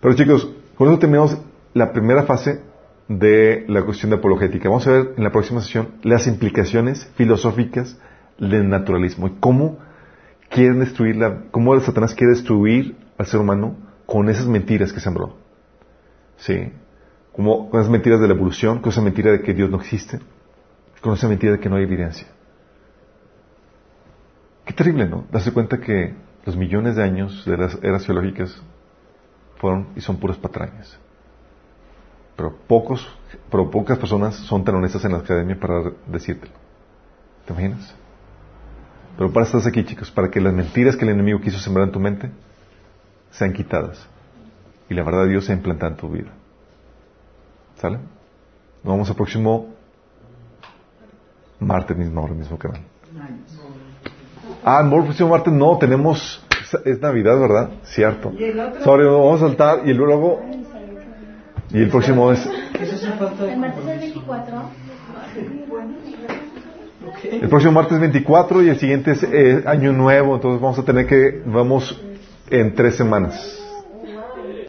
Pero chicos, con eso terminamos la primera fase de la cuestión de apologética. Vamos a ver en la próxima sesión las implicaciones filosóficas del naturalismo y cómo quieren destruir la, cómo Satanás quiere destruir al ser humano con esas mentiras que sembró. Sí. Como con esas mentiras de la evolución, con esa mentira de que Dios no existe, con esa mentira de que no hay evidencia. Qué terrible, ¿no? Darse cuenta que los millones de años de las eras geológicas fueron y son puras patrañas. Pero pocos, pero pocas personas son tan honestas en la academia para decírtelo. ¿Te imaginas? Pero para estar aquí, chicos, para que las mentiras que el enemigo quiso sembrar en tu mente sean quitadas y la verdad de Dios sea implantada en tu vida. ¿Sale? Nos vemos el próximo martes mismo, ahora mismo canal. Ah, el próximo martes no, tenemos, es Navidad, ¿verdad? Cierto. Y el otro- Sorry, vamos a saltar y luego, y el próximo es, El martes es compromiso. 24. el próximo martes 24 y el siguiente es eh, Año Nuevo, entonces vamos a tener que, vamos en tres semanas.